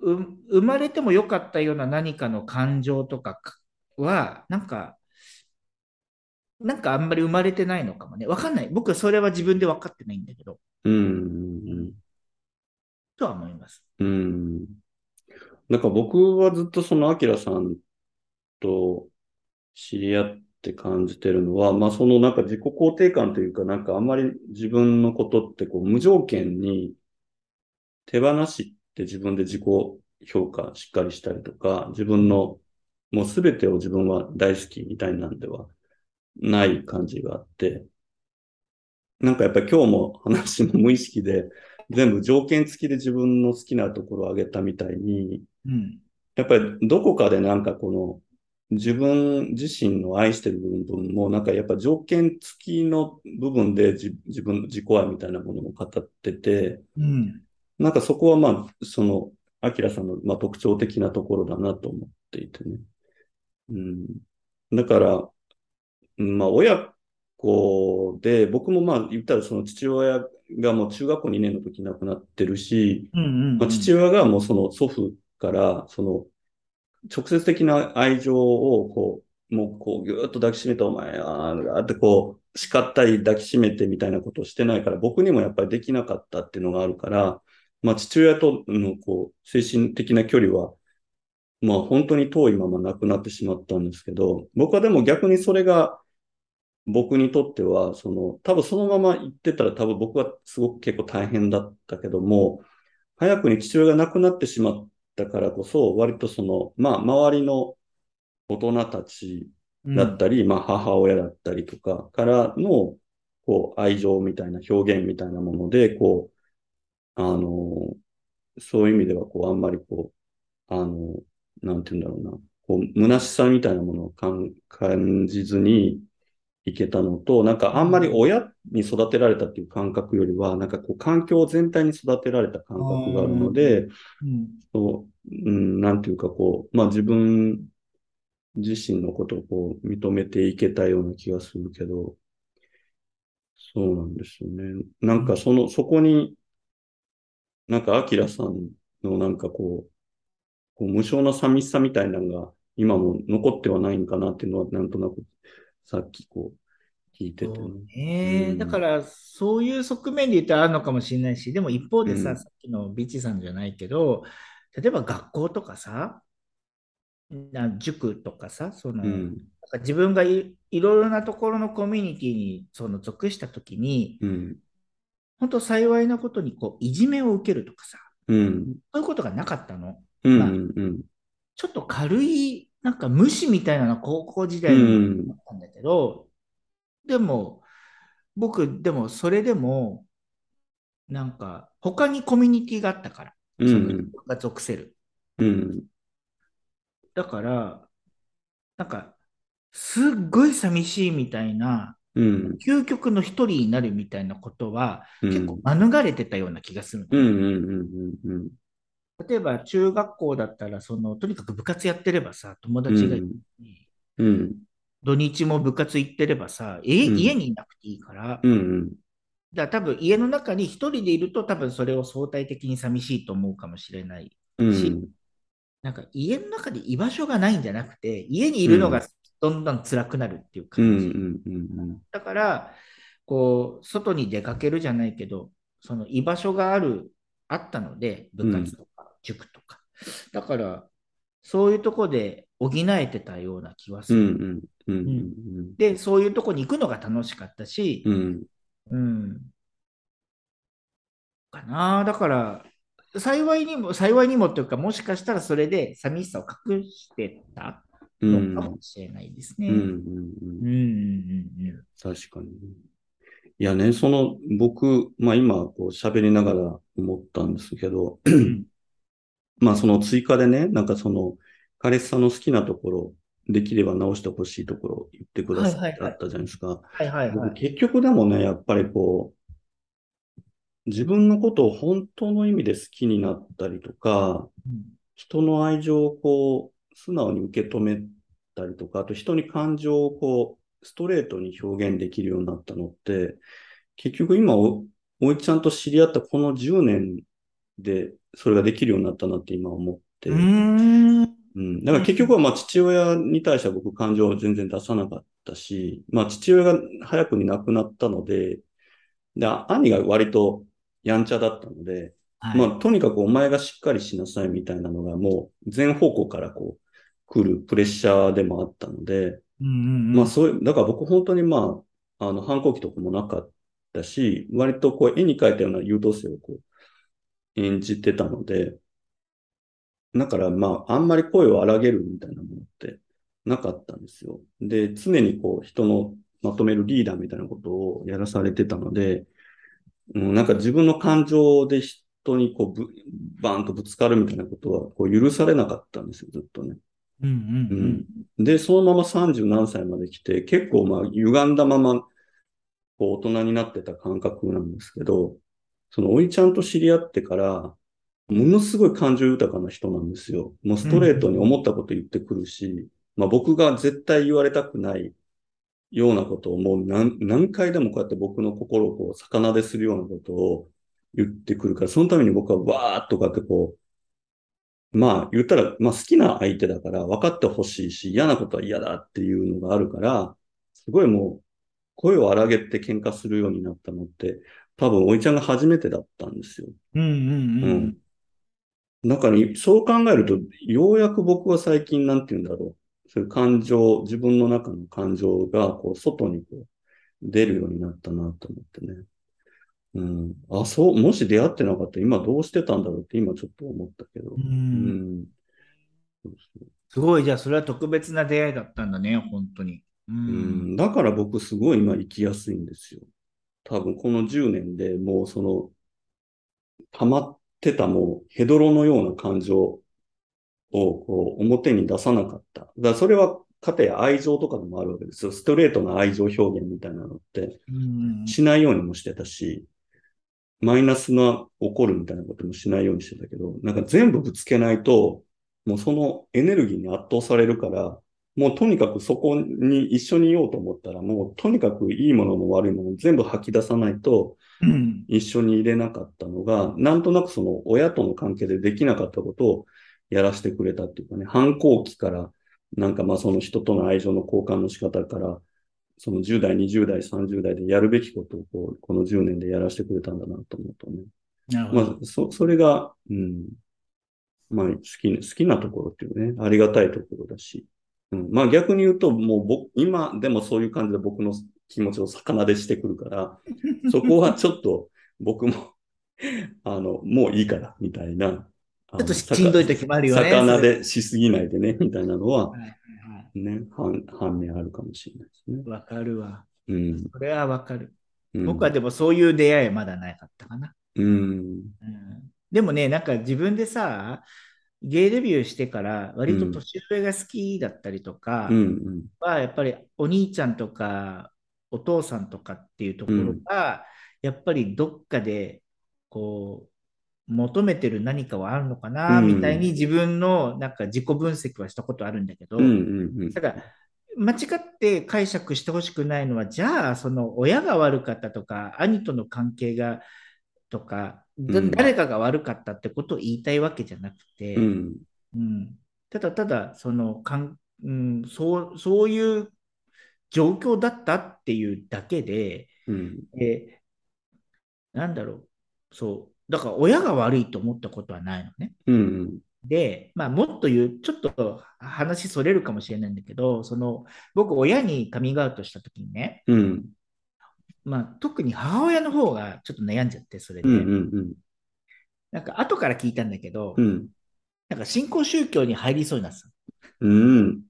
う生まれてもよかったような何かの感情とかは、なんか、なんかあんまり生まれてないのかもね。わかんない。僕はそれは自分で分かってないんだけど、うんとは思います。うんなんか僕はずっとそのアキラさんと知り合って感じてるのは、まあそのなんか自己肯定感というか、なんかあんまり自分のことってこう無条件に手放して自分で自己評価しっかりしたりとか、自分のもうすべてを自分は大好きみたいなんではない感じがあって、なんかやっぱり今日も話も無意識で全部条件付きで自分の好きなところを挙げたみたいに、うん。やっぱりどこかでなんかこの自分自身の愛してる部分もなんかやっぱ条件付きの部分で自自分の自己愛みたいなものも語ってて、うん。なんかそこはまあそのアキラさんのまあ特徴的なところだなと思っていてね。うん。だから、うんまあ親子で、僕もまあ言ったらその父親がもう中学校2年の時亡くなってるし、うん。うん。まあ、父親がもうその祖父から、その直接的な愛情をこう、もうこうぎゅーっと抱きしめてお前あーってこう叱ったり抱きしめてみたいなことをしてないから僕にもやっぱりできなかったっていうのがあるから、まあ父親とのこう精神的な距離はまあ本当に遠いままなくなってしまったんですけど、僕はでも逆にそれが僕にとっては、その多分そのまま行ってたら多分僕はすごく結構大変だったけども、早くに父親が亡くなってしまったからこそ、割とその、まあ周りの大人たちだったり、まあ母親だったりとかからの、こう愛情みたいな表現みたいなもので、こう、あの、そういう意味ではこうあんまりこう、あの、なんて言うんだろうな、こう、虚しさみたいなものを感感じずにいけたのと、なんかあんまり親に育てられたっていう感覚よりは、なんかこう環境全体に育てられた感覚があるので、うん。そう、うん、なんていうかこう、まあ自分自身のことをこう認めていけたような気がするけど、そうなんですよね。なんかその、そこに、なんかアキラさんのなんかこう、こう無償な寂しさみたいなのが今も残ってはないんかなっていうのはなんとなくさっきこう聞いてて。ね。そうん。だから、そういう側面で言うとあるのかもしれないし、でも一方でさ、うん。さっきのビッチさんじゃないけど、例えば学校とかさ、な塾とかさ、その、うん、なんか自分がいいろいろなところのコミュニティにその属したときに、うん、本当幸いなことにこういじめを受けるとかさ、うん、そういうことがなかったの。うん、まあうん、ちょっと軽い、なんか無視みたいなの高校時う代にったんだけど、でも、僕、でもそれでも、なんか他にコミュニティがあったから、が属せる。うん、だから、なんか、すっごい寂しいみたいな、うん、究極の一人になるみたいなことは、うん、結構免れてたような気がする例えば中学校だったら、その、とにかく部活やってればさ、友達がいて、うん、土日も部活行ってればさ、家うん。家にいなくていいから、うん、うん、だから多分家の中に一人でいると多分それを相対的に寂しいと思うかもしれない。うん、なんか家の中で居場所がないんじゃなくて、家にいるのがどんどん辛くなるっていううん、感じ。うん、うん、だから、こう、外に出かけるじゃないけど、その居場所がある、あったので、部活とか塾とか。だから、そういうとこで補えてたような気はすうん、る。で、そういうとこに行くのが楽しかったし、うん、うん。かな。だから、幸いにも、幸いにもというか、もしかしたらそれで寂しさを隠してたうん、のかもしれないですね。うん、うん、うんうんうん確かに。いやね、その、僕、まあ今、こう喋りながら思ったんですけど、うん。まあその追加でね、なんかその、彼氏さんの好きなところ、できれば直してほしいところ言ってくださはいってあったじゃないですか。はいはいはい。僕結局でもね、やっぱりこう、自分のことを本当の意味で好きになったりとか、うん人の愛情をこう、素直に受け止めたりとか、あと人に感情をこう、ストレートに表現できるようになったのって、結局今お、おいちゃんと知り合ったこの10年でそれができるようになったなって今思って。うーん。うん。だから結局はまあ父親に対しては僕感情を全然出さなかったし、まあ父親が早くに亡くなったので、で、兄が割とやんちゃだったので、はいまあ、とにかくお前がしっかりしなさいみたいなのがもう全方向からこう来るプレッシャーでもあったので、うんうんうんまあそういう、だから僕本当にまあ、あの反抗期とかもなかったし、割とこう絵に描いたような優等生をこう演じてたので、だからまああんまり声を荒げるみたいなものってなかったんですよ。で、常にこう人のまとめるリーダーみたいなことをやらされてたので、うん、なんか自分の感情で人にこうぶバーンとぶつかるみたいなことはこう許されなかったんですよ、ずっとね。うんうんうんで、そのまま30何歳まで来て、結構まあ歪んだまま、こう大人になってた感覚なんですけど、そのおいちゃんと知り合ってから、ものすごい感情豊かな人なんですよ。もうストレートに思ったこと言ってくるし、まあ僕が絶対言われたくないようなことをもう何何回でもこうやって僕の心をこう魚でするようなことを言ってくるから、そのために僕はわーっとかってこう、まあ言ったら、まあ好きな相手だから分かってほしいし、嫌なことは嫌だっていうのがあるから、すごいもう声を荒げて喧嘩するようになったのって、多分おいちゃんが初めてだったんですよ。うんうんううんん。だから、そう考えると、ようやく僕は最近、なんて言うんだろう。そういう感情、自分の中の感情が、こう、外にこう、出るようになったなと思ってね。うん。あ、そう、もし出会ってなかったら、今どうしてたんだろうって、今ちょっと思ったけど。ううんうそうすごい、じゃあそれは特別な出会いだったんだね、本当に。ううんん、だから僕すごい今生きやすいんですよ。多分この10年でもうその、溜まってたもうヘドロのような感情をこう表に出さなかった。だからそれはかたや愛情とかでもあるわけですよ。ストレートな愛情表現みたいなのってうんしないようにもしてたし、マイナスな起こるみたいなこともしないようにしてたけど、なんか全部ぶつけないと、もうそのエネルギーに圧倒されるから、もうとにかくそこに一緒にいようと思ったら、もうとにかくいいものも悪いものも全部吐き出さないとうん一緒に入れなかったのが、なんとなくその親との関係でできなかったことをやらせてくれたっていうかね、反抗期から、なんかまあその人との愛情の交換の仕方から、その10代、20代、30代でやるべきことをこうこの10年でやらせてくれたんだなと思うとね。まあ、そ、それが、うん。まあ、好き、好きなところっていうね、ありがたいところだし。うん。まあ逆に言うと、もう僕、今でもそういう感じで僕の気持ちを魚でしてくるから、そこはちょっと僕も、あの、もういいから、みたいな。ちちょっとしんどい時もあるよね。魚でしすぎないでね、みたいなのは、ね、反、反面あるかもしれないですね。わかるわ。うん。それはわかる。うん僕はでもそういう出会いはまだなかったかな。うん。うんでもね、なんか自分でさ、ゲイデビューしてから割と年上が好きだったりとか。は、やっぱりお兄ちゃんとかお父さんとかっていうところが、やっぱりどっかでこう求めてる何かはあるのかな、うんみたいに自分のなんか自己分析はしたことあるんだけど。だから間違って解釈してほしくないのは、じゃあ、その親が悪かったとか、兄との関係がとか、だうん誰かが悪かったってことを言いたいわけじゃなくて、うん。うんただただそのかん、うん、そう、そういう状況だったっていうだけで、うん。えなんだろう、そう、だから親が悪いと思ったことはないのね。うん。で、まあ、もっと言う、ちょっと話それるかもしれないんだけど、その僕、親にカミングアウトしたときにね、うん。まあ、特に母親の方がちょっと悩んじゃって、それで、うん。うん。なんか後から聞いたんだけど、うん。なんか新興宗教に入りそうになってたうん。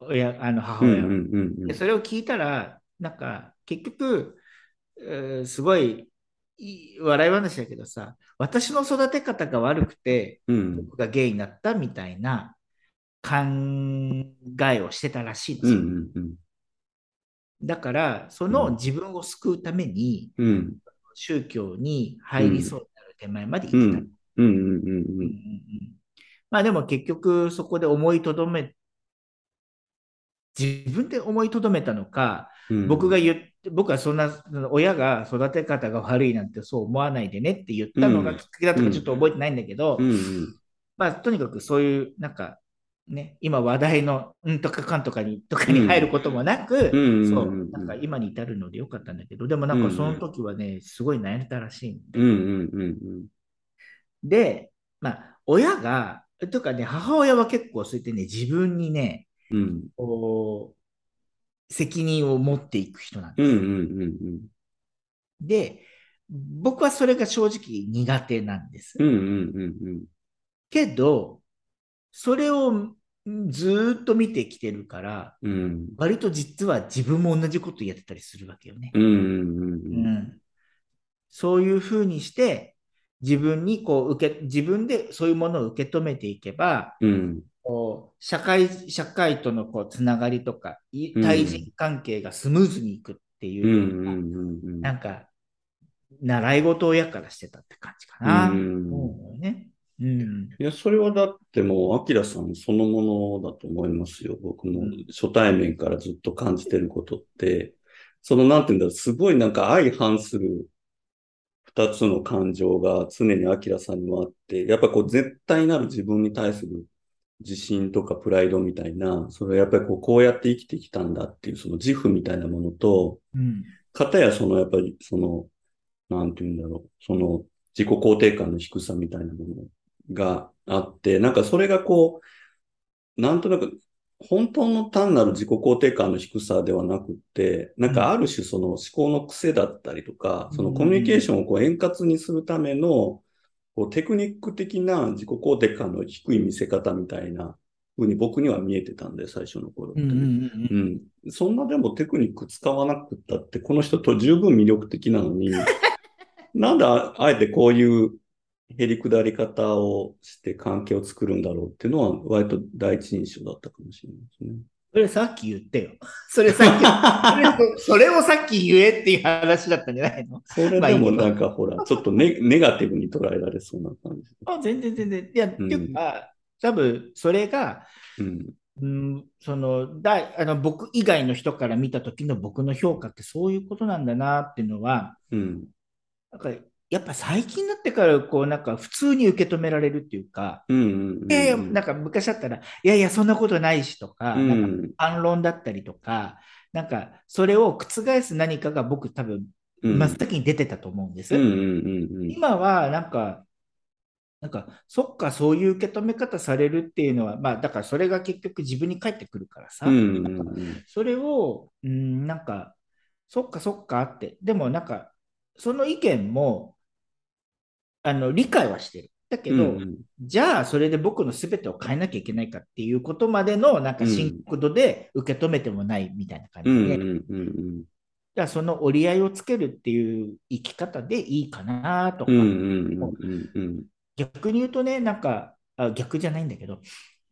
親あの母うん。親は。うん。でそれを聞いたら、なんか結局、えーすごい笑い話だけどさ、私の育て方が悪くて、うん。僕がゲイになったみたいな考えをしてたらしいんですよ。うん。うん。だから、その自分を救うために、うん。宗教に入りそうになる手前までう行ってた。まあでも結局そこで思いとどめ、自分で思いとどめたのか、うん。僕が言って、僕はそんな、親が育て方が悪いなんてそう思わないでねって言ったのがきっかけだったかちょっと覚えてないんだけど、うん。まあとにかくそういう、なんか、ね、今話題のうんとかかんとかにとかに入ることもなく、うんそう今に至るのでよかったんだけど、でもなんかその時はね、すごい悩んだらしいんでうんうんうんで、まあ、親が、というかね、母親は結構そうやってね、自分にね、うん。うんこう、責任を持っていく人なんです。うんうんうんで、僕はそれが正直苦手なんです。うん。うんうんうんけど、それをずーっと見てきてるから、うん。うん割と実は自分も同じことやってたりするわけよね。そういうふうにして、自分にこう受け、自分でそういうものを受け止めていけば、うんこう社会、社会とのこうつながりとか、対人関係がスムーズにいくっていううな、んか、習い事を親からしてたって感じかな。うんね。うん。いや、それはだってもう、アキラさんそのものだと思いますよ。僕もうん初対面からずっと感じてることって、その、なんていうんだろう、すごいなんか相反する二つの感情が常にアキラさんにはあって、やっぱこう絶対なる自分に対する自信とかプライドみたいな、それはやっぱりこう、こうやって生きてきたんだっていうその自負みたいなものと、うん。かたやそのやっぱりその、なんていうんだろう、その自己肯定感の低さみたいなものがあって、なんかそれがこう、なんとなく本当の単なる自己肯定感の低さではなくって、なんかある種その思考の癖だったりとか、そのコミュニケーションをこう円滑にするためのこうテクニック的な自己肯定感の低い見せ方みたいな風に僕には見えてたんで、最初の頃ってね。うんうんうんうん。そんなでもテクニック使わなくったって、この人と十分魅力的なのに、なんでああえてこういうへりくだり方をして関係を作るんだろうっていうのは、割と第一印象だったかもしれないですね。それさっき言ってよ。それさっき、そ それをさっき言えっていう話だったんじゃないの？それでもなんかほら、ちょっとネネガティブに捉えられそうな感じ。あ全然全然。いや、うんっていうか、多分それが、うん。うん、そのだあの僕以外の人から見た時の僕の評価ってそういうことなんだなっていうのは、うん。なんかやっぱ最近になってからこうなんか普通に受け止められるっていうか、うん。うん。いやいやなんか昔だったら、いやいや、そんなことないしとか、うなんかん。反論だったりとか、なんかそれを覆す何かが僕多分うん。真っ先に出てたと思うんです。うん。うん。うん。今はなんか、なんか、そっか、そういう受け止め方されるっていうのは、まあ、だからそれが結局自分に返ってくるからさ、うん。なんかそれを、うん、なんか、そっかそっかって、でもなんか、その意見も、あの、理解はしてる。だけど、うん。じゃあ、それで僕の全てを変えなきゃいけないかっていうことまでの、なんか、深刻度で受け止めてもないみたいな感うん。じで、うん。じうん。ゃあ、その折り合いをつけるっていう生き方でいいかなとか、うん。うん。うん。うん。逆に言うとね、なんか、あ逆じゃないんだけど、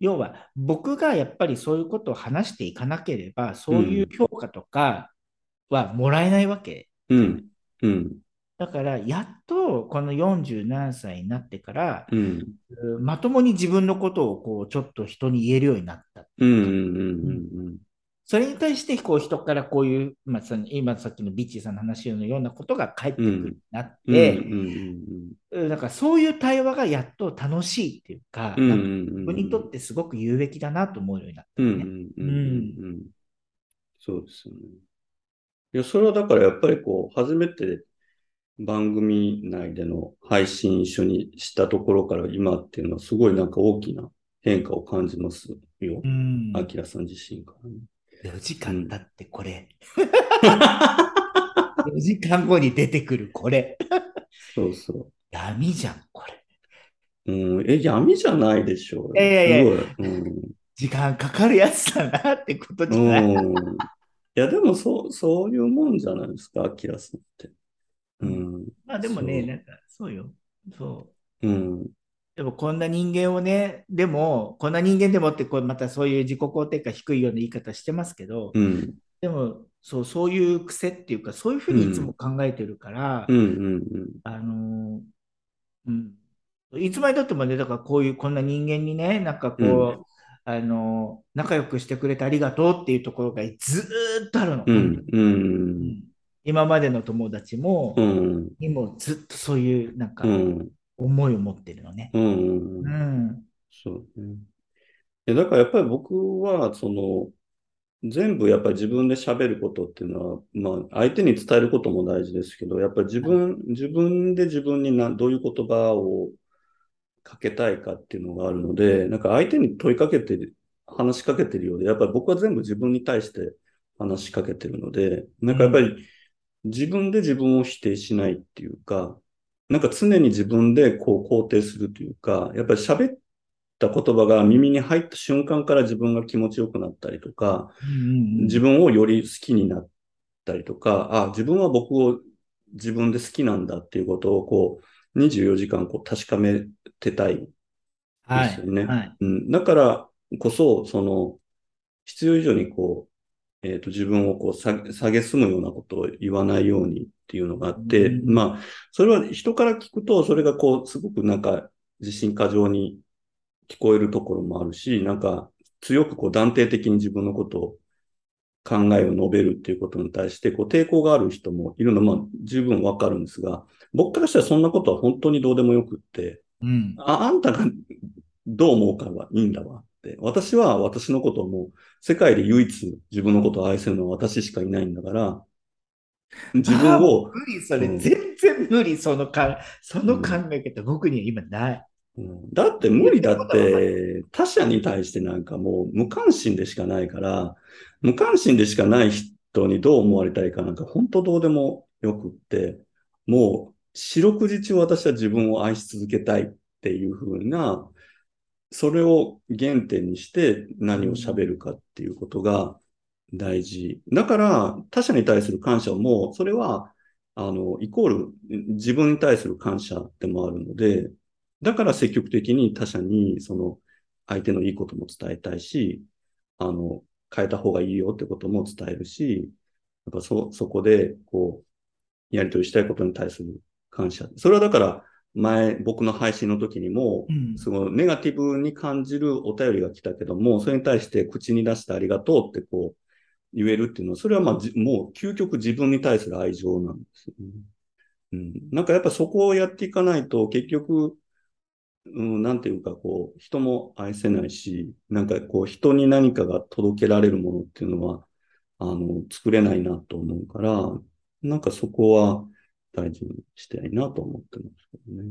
要は僕がやっぱりそういうことを話していかなければ、そういう評価とかはもらえないわけ。うん。うん。だから、やっとこの40何歳になってから、うん。うんまともに自分のことをこうちょっと人に言えるようになった。うん。うん。うん。それに対してこう人からこういう、まあ、今さっきのビッチーさんの話のようなことが返ってくるようになっうん。て、だからそういう対話がやっと楽しいっていうか、うん。なんかうん。自分にとってすごく有益だなと思うようになったうん。ね。そうですよね。いや、それはだからやっぱりこう、初めて番組内での配信一緒にしたところから今っていうのはすごいなんか大きな変化を感じますよう。ん。アキラさん自身からね。4時間経ってこれ。4時間後に出てくるこれ。そうそ闇じゃん、これ。う。うん、え、闇じゃないでしょう。いやいやいやすごい。うん時間かかるやつだなってことじゃない？うん。いや、でもそう、そういうもんじゃないですか、アキラさんって。うん。まあでもね、なんかそうよ。そう。うん。でもこんな人間をね、でも、こんな人間でもって、こうまたそういう自己肯定感低いような言い方してますけど、うん。でも、そう、そういう癖っていうか、そういうふうにいつも考えてるから、うん。うん。あのーうん。いつまでたってもね、だからこういう、こんな人間にね、なんかこう、うんあのー仲良くしてくれてありがとうっていうところがずーっとあるの。うん。う。うんん今までの友達も、うん。にもずっとそういう、なんかう、ん。思いを持ってるのね。うん。うん。そうね。やだからやっぱり僕は、その、全部やっぱり自分で喋ることっていうのは、まあ相手に伝えることも大事ですけど、やっぱり自分、自分で自分になどういう言葉をかけたいかっていうのがあるので、なんか相手に問いかけてる、話しかけてるようで、やっぱり僕は全部自分に対して話しかけてるので、なんかやっぱり自分で自分を否定しないっていうか、なんか常に自分でこう肯定するというか、やっぱり喋った言葉が耳に入った瞬間から自分が気持ちよくなったりとか、自分をより好きになったりとか、あ、自分は僕を自分で好きなんだっていうことをこう、24時間こう確かめてたいですよね。はいはい。うん、だからこそ、その、必要以上にこう、えっ、と、自分をこう下げ、下げすむようなことを言わないようにっていうのがあって、うんまあ、それは人から聞くと、それがこう、すごくなんか、自信過剰に聞こえるところもあるし、なんか、強くこう断定的に自分のことを考えを述べるっていうことに対して、こう抵抗がある人もいるのは、まあ、十分わかるんですが、僕からしたらそんなことは本当にどうでもよくって、うん。あ、あんたがどう思うかはいいんだわ。私は私のことをもう世界で唯一自分のことを愛せるのは私しかいないんだから、自分を、無理、それ、うん。全然無理、そのか、その考え方、僕には今ない。うん。だって無理だって他者に対してなんかもう無関心でしかないから、無関心でしかない人にどう思われたいかなんか本当どうでもよくって、もう四六時中私は自分を愛し続けたいっていう風な、それを原点にして何を喋るかっていうことが大事。だから他者に対する感謝も、それは、あの、イコール自分に対する感謝でもあるので、だから積極的に他者にその相手のいいことも伝えたいし、あの、変えた方がいいよってことも伝えるし、やっぱそ、そこで、こう、やりとりしたいことに対する感謝。それはだから、前、僕の配信の時にも、うんそのネガティブに感じるお便りが来たけども、それに対して口に出してありがとうってこう言えるっていうのは、それはまあじもう究極自分に対する愛情なんですよね。うん。なんかやっぱそこをやっていかないと結局、うん、なんていうかこう、人も愛せないし、なんかこう人に何かが届けられるものっていうのは、あの、作れないなと思うから、なんかそこは大事にしたいなと思ってますけどね。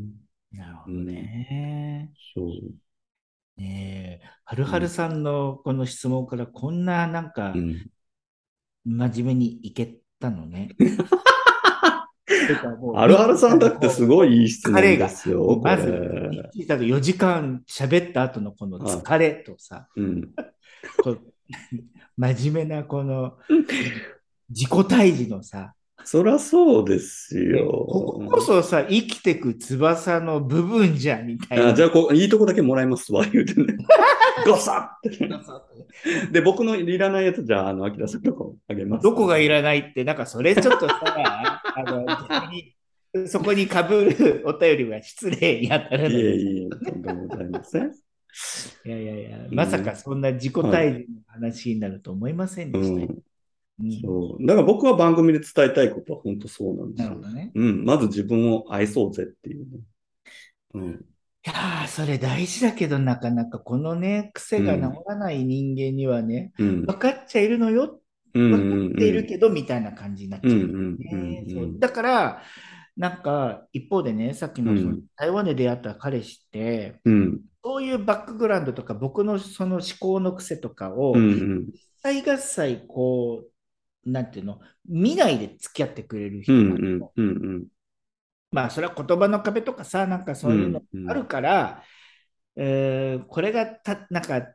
なるほどね。そう。ねえ、はるはるさんのこの質問からこんななんかうん。真面目にいけたのね。てかもうあるはるさんだってすごいいい質問彼がですよ、こまず、れ。ミッチーさんと4時間喋った後のこの疲れとさ、うん。真面目なこの自己対峙のさ、そらそうですねよ。こここそさ、生きてく翼の部分じゃんみたいな。あじゃあこう、いいとこだけもらいますわ、言うてね。ごさって。で、僕のいらないやつじゃあ、あの、アキラさんとこあげます。どこがいらないって、なんかそれちょっとさ、あの逆にそこにかぶるお便りは失礼に当たるのいえで。いえ、とんでもございません。いやいやいや、まさかそんな自己対峙の話になると思いませんでしたよ。うん。うんそう。だから僕は番組で伝えたいことは本当そうなんですよなるほ。どね。うん。まず自分を愛そうぜっていうね。うん。いやー、それ大事だけど、なかなかこのね、癖が治らない人間にはね、うん。分かっちゃいるのよ、分かっているけど、みたいな感じになっちゃう。うんうだから、なんか一方でね、さっきのそのうん台湾で出会った彼氏って、うん。そういうバックグラウンドとか、僕のその思考の癖とかを、うんうん。際合切こう、なんていうの、見ないで付き合ってくれる人うんなのうんうんうん。まあ、それは言葉の壁とかさ、なんかそういうのあるから、えーこれがた、なんか、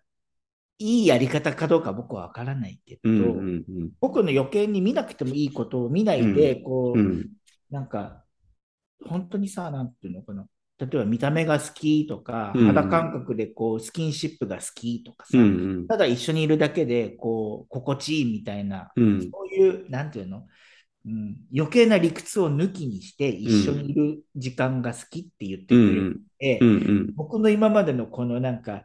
いいやり方かどうか僕は分からないけど、うんうんうん。僕の余計に見なくてもいいことを見ないで、こう、うん。なんか、本当にさ、なんていうのかな。例えば見た目が好きとか、うん。肌感覚でこうスキンシップが好きとかさ、うんうん。ただ一緒にいるだけでこう心地いいみたいな、うん。そういう、なんていうの、うん、余計な理屈を抜きにして一緒にいる時間が好きって言ってくうれるんので、僕の今までのこのなんか、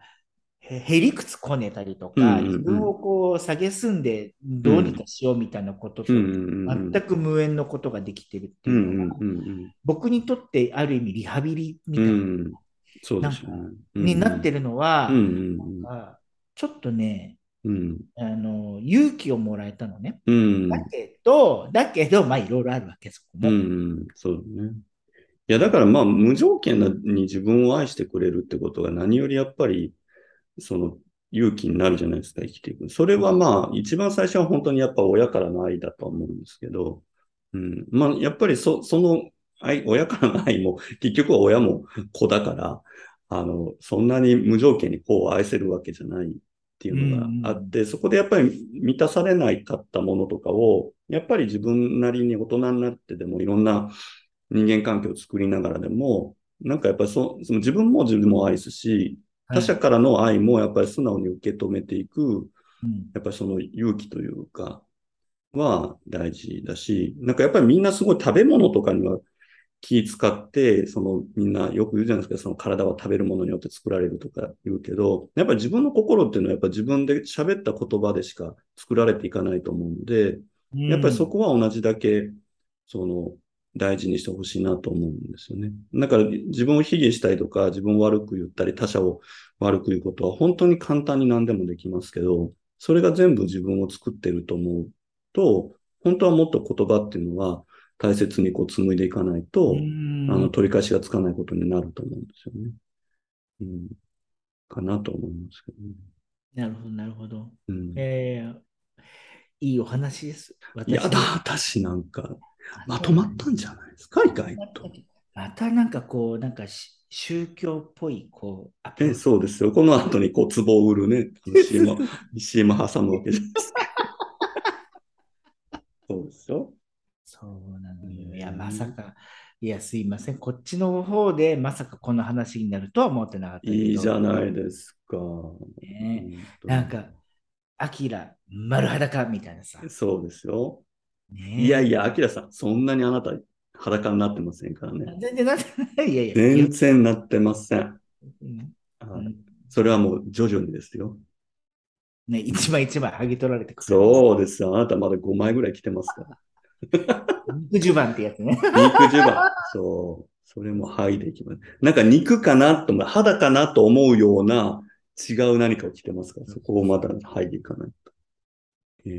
へへりくつこねたりとか、自分をこう下げすんでどうにかしようみたいなことと、全く無縁のことができてるってういうんのが、うん僕にとってある意味リハビリみたいな、そうですよね。になってるるのは、ちょっとね、うん。あの、勇気をもらえたのね。うん。だけど、だけど、まあいろいろあるわけ、そこも。うん、そうだね。いや、だからまあ、無条件に自分を愛してくれるってことが何よりやっぱり、その、勇気になるじゃないですか、生きていく。それはまあ、一番最初は本当にやっぱ親からの愛だとは思うんですけど、うん。まあ、やっぱりそ、その愛、親からの愛も、結局は親も子だから、あの、そんなに無条件に子を愛せるわけじゃないっていうのがあって、そこでやっぱり満たされないかったものとかを、やっぱり自分なりに大人になってでもいろんな人間関係を作りながらでも、なんかやっぱりそその自分も自分も愛すし、他者からの愛もやっぱり素直に受け止めていく、うん。やっぱりその勇気というか、は大事だし、なんかやっぱりみんなすごい食べ物とかには気使って、そのみんなよく言うじゃないですか、その体は食べるものによって作られるとか言うけど、やっぱり自分の心っていうのはやっぱ自分で喋った言葉でしか作られていかないと思うので、やっぱりそこは同じだけ、その、大事にしてほしいなと思うんですよね。だから自分を卑下したりとか、自分を悪く言ったり、他者を悪く言うことは本当に簡単に何でもできますけど、それが全部自分を作ってると思うと、本当はもっと言葉っていうのは大切にこう紡いでいかないと、うんあの、取り返しがつかないことになると思うんですよね。うん。かなと思いますけどね。なるほど、なるほど。うん。えーいいお話です。私やだ、私なんか、まとまったんじゃないですか、意外と。またなんかこう、なんかし宗教っぽい、こう、え、チそうですよ。この後にこう、壺を売るね、CM, CM 挟むわけじゃないですか。そうですよ。そうなのうよ。んいや、まさか、いや、すいません。こっちの方でまさかこの話になるとは思ってなかった。いいじゃないですか。ねなんか、アキラ、丸裸みたいなさ。そうですよ。ねいやいや、アキラさん、そんなにあなた裸になってませんからね。全然なってない。いやいや。全然なってません。うんはいそれはもう徐々にですよ。ね、一枚一枚剥ぎ取られてくる。そうですよ。あなたまだ5枚ぐらい来てますから。肉襦袢ってやつね。肉襦袢。そう。それも剥いでいきます。なんか肉かなと思う、肌かなと思うような違う何かを着てますから、そこをまだ剥いでいかない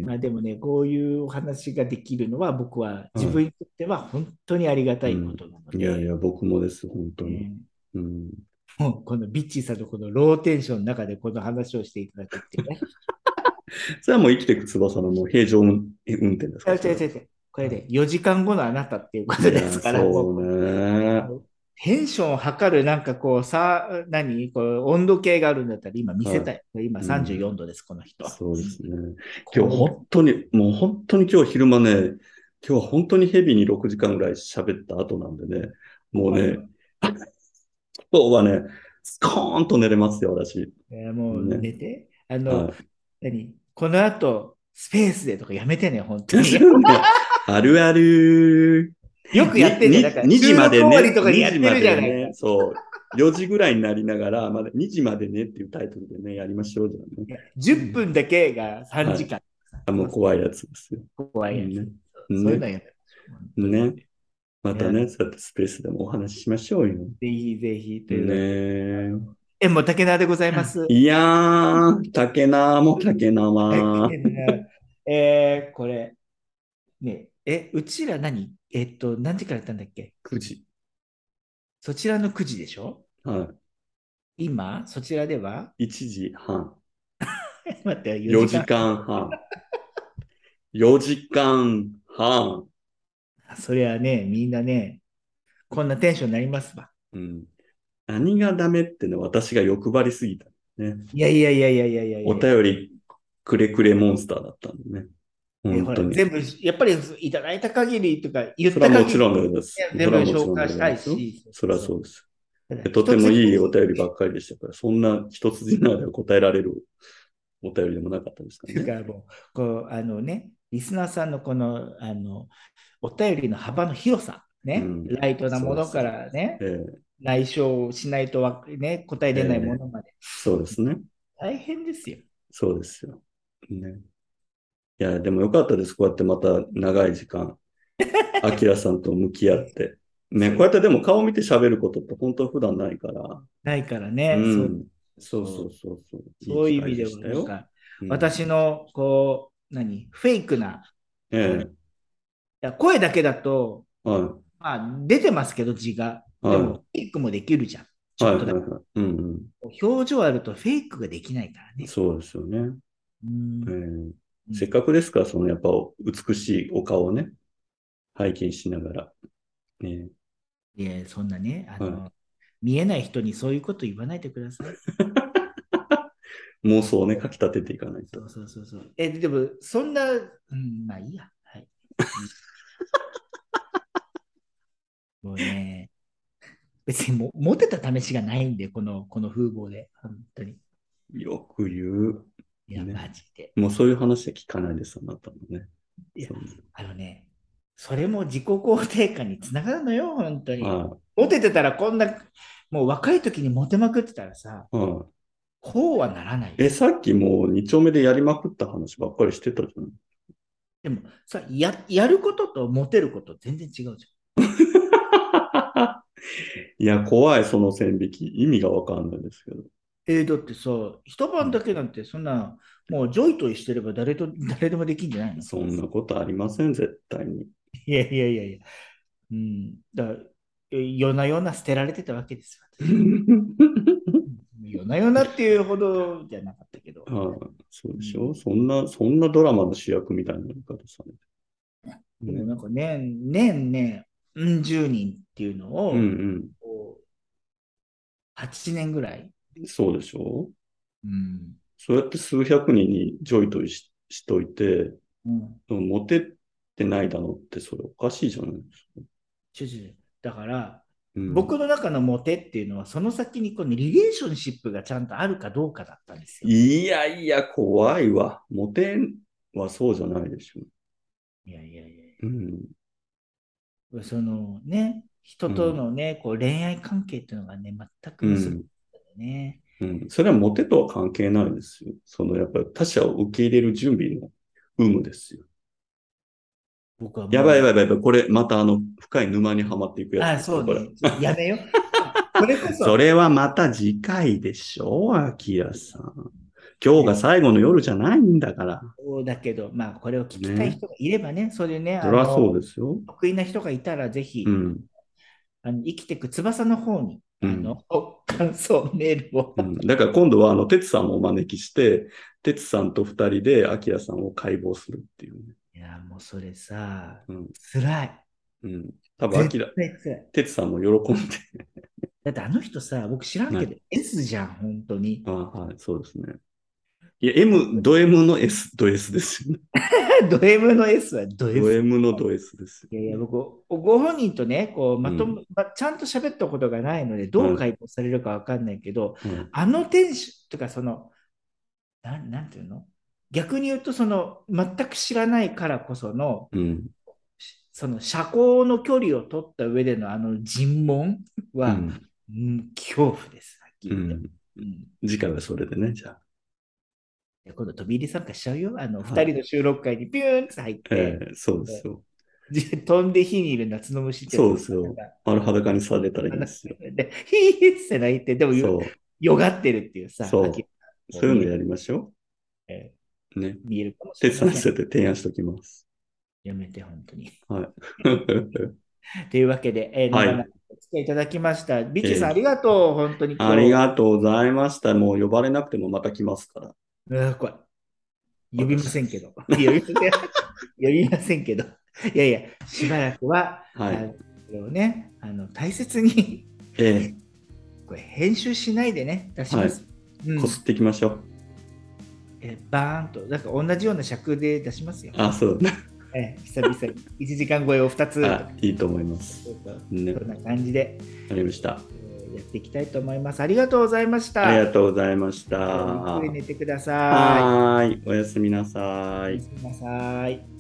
まあでもね、こういうお話ができるのは僕は自分にとっては本当にありがたいことなので、いやいや、僕もです、本当に。ねうん、もうこのビッチーさんのこのローテンションの中でこの話をしていただくっていうね。それはもう生きていく翼のもう平常運運転ですから。違う違う違うこれで4時間後のあなたっていうことですから、もそうね。うテンションを測るなんかこうさ、何？こう温度計があるんだったら今見せたい。今34度です、この人。そうですね。今日本当に、もう本当に今日昼間ね、今日は本当にヘビーに6時間ぐらい喋った後なんでね、もうね、今日はね、スコーンと寝れますよ、私。えーもうね寝て、あの、はい何？この後、スペースでとかやめてね、本当に。あるある。よくやってね、にだから、2時までね。とかにやってるじゃない2時までねそう。4時ぐらいになりながら、まだ2時までねっていうタイトルでね、やりましょうじゃあね。10分だけが3時間。あもう怖いやつですよ。怖いやつ。ねそういうのやめね。またね、そうやってスペースでもお話ししましょうよ。ぜひぜひ。というねえ、もう竹縄でございます。いやー、竹縄も竹縄。えー、これ。ね、え、うちら何？えっと、何時からやったんだっけ？9時。そちらの9時でしょ？は今、そちらでは？い。1時半。待って、4時間半。4時間半。それはね、みんなね、こんなテンションになりますわ。うん。何がダメってのは私が欲張りすぎた。ね。いやいやいやいやいやいやいやお便りくれくれモンスターだったんでね。えほら本当に。全部、やっぱりいただいた限りとか言っそた限もちろんです。全部紹介したいですよし。それはそうです。とてもいいお便りばっかりでしたから、そんな一筋縄では答えられるお便りでもなかったですかね。いうかもう、こう、あのね、リスナーさんのこの、あの、お便りの幅の広さ、ね、うんライトなものからね、ええ内緒しないとわね、答えれないものまで、そうですね。大変ですよ。そうですよ。ね。いや、でもよかったです。こうやってまた長い時間、アキラさんと向き合って。ね、こうやってでも顔見て喋ることって本当普段ないから。ないからね、う。そうんそうそうそうそう。そういう意味では、いい機会したよなんか、うん私の、こう、何、フェイクな、えいや声だけだと、えはい。まあ、出てますけど、字が。ではいも、フェイクもできるじゃん。ちはいょっとだけ。はいはい。うん表情あるとフェイクができないからうん。ね。そうですよね。うんええうんせっかくですから、そのやっぱ美しいお顔をね、拝見しながら。ねいや、そんなね、あの、は見えない人にそういうこと言わないでください。妄想をね、かき立てていかないと。そうそうそうそう。え、でも、そんな、うん、まあいいや。はい。もうね、別にもうモテた試しがないんで、この、この風貌で。本当に。よく言う。いや、ねマジで。もうそういう話は聞かないです、あなたもね。いやあのね、それも自己肯定感につながるのよ、本当に。はモテてたらこんな、もう若い時にモテまくってたらさ、い。はい。こうはならないよ。え、さっきもう二丁目でやりまくった話ばっかりしてたじゃん。でもさや、やることとモテること全然違うじ いや、怖い、その線引き。意味がわかんないですけど。えーだってさ、一晩だけなんてそんな、もうジョイトイしてれば誰と 誰でもできんじゃないの？そんなことありません、絶対に。いやいやいやいや。うん。だ夜な夜な捨てられてたわけですよ。夜な夜なっていうほどじゃなかったけど。はい、そうでしょ、そんな、そんなドラマの主役みたいな言い方されて。ねでもなんか年、年ね、うん十人っていうのを、うんこう8年ぐらい、うん。そうでしょ？うんそうやって数百人にジョイトししといて、うん、モテてないだろうって、それおかしいじゃないですか。だから、うん、僕の中のモテっていうのは、その先にこのリレーションシップがちゃんとあるかどうかだったんですよ。いやいや、怖いわ。モテはそうじゃないでしょ。いやいやいやうん。そのね、人とのね、こう恋愛関係っていうのがね、全くう結ね。うん。それはモテとは関係ないですよ。その、やっぱり他者を受け入れる準備の有無ですよ。僕はやばいやばいやばい。これ、またあの、深い沼にはまっていくやあ、つですよこれそうね。やめよう。それこそ、それはまた次回でしょう、アキラさん。今日が最後の夜じゃないんだから。そうだけど、まあ、これを聞きたい人がいればね、それでね、そりゃそうでですよ。得意な人がいたら、ぜひ、うん。あの生きてく翼の方に、うんあの、感想メールを。うん、だから今度は、あの、哲さんもお招きして、哲さんと二人で、アキラさんを解剖するっていうね。いや、もうそれさ、うん。辛い。うん。多分、アキラ。哲さんも喜んで。だってあの人さ、僕知らんけど、S じゃん、本当に。あはい、そうですね。いや、M、ド M の S、ド S ですよね。ド M の S はド S。ド M のド S ですよ。いやいや、僕、ご本人とね、こう、まとも、まちゃんと喋ったことがないので、どう解剖されるかわかんないけど、うんあの店主とか、その、なん、なんていうの？逆に言うと、その、全く知らないからこその、うん。その、社交の距離を取った上でのあの尋問は、うん。うん恐怖です、はっきうり言って。ん。うん次回はそれでね、じゃあ。で今度飛び入り参加しちゃうよ。あの、はい二人の収録会にピューンって入って、ええそうですよ。飛んで火にいる夏の虫ってそうです丸裸にされたらいいんですよ。で、ヒーッって泣いて、でもよそう。よがってるっていうさ、そうそういうのやりましょえう。ね。ー見えるかもしれ哲さんにませて提案しておきます。やめて、本当に。はい。というわけで、えー、はい長々お付き合いいただきました。ビッチーさん、えーありがとう、本当に。ありがとうございました。もう呼ばれなくてもまた来ますから。うん怖い。呼びませんけど。呼びません。呼びませんけど。いやいや、しばらくは、はいあのね、あの大切にえ これ編集しないでね、出します。うんえこすっていきましょう。えバーンと、なんか同じような尺で出しますよ。あ、そうだね。え久々に1時間超えを2つ、あ、いいと思います。そんな感じで、わかりました。えーやっていきたいと思います。ありがとうございました。ありがとうございました。ゆっくり寝てくださはーい。おやすみなさい。おいや。すみなさい。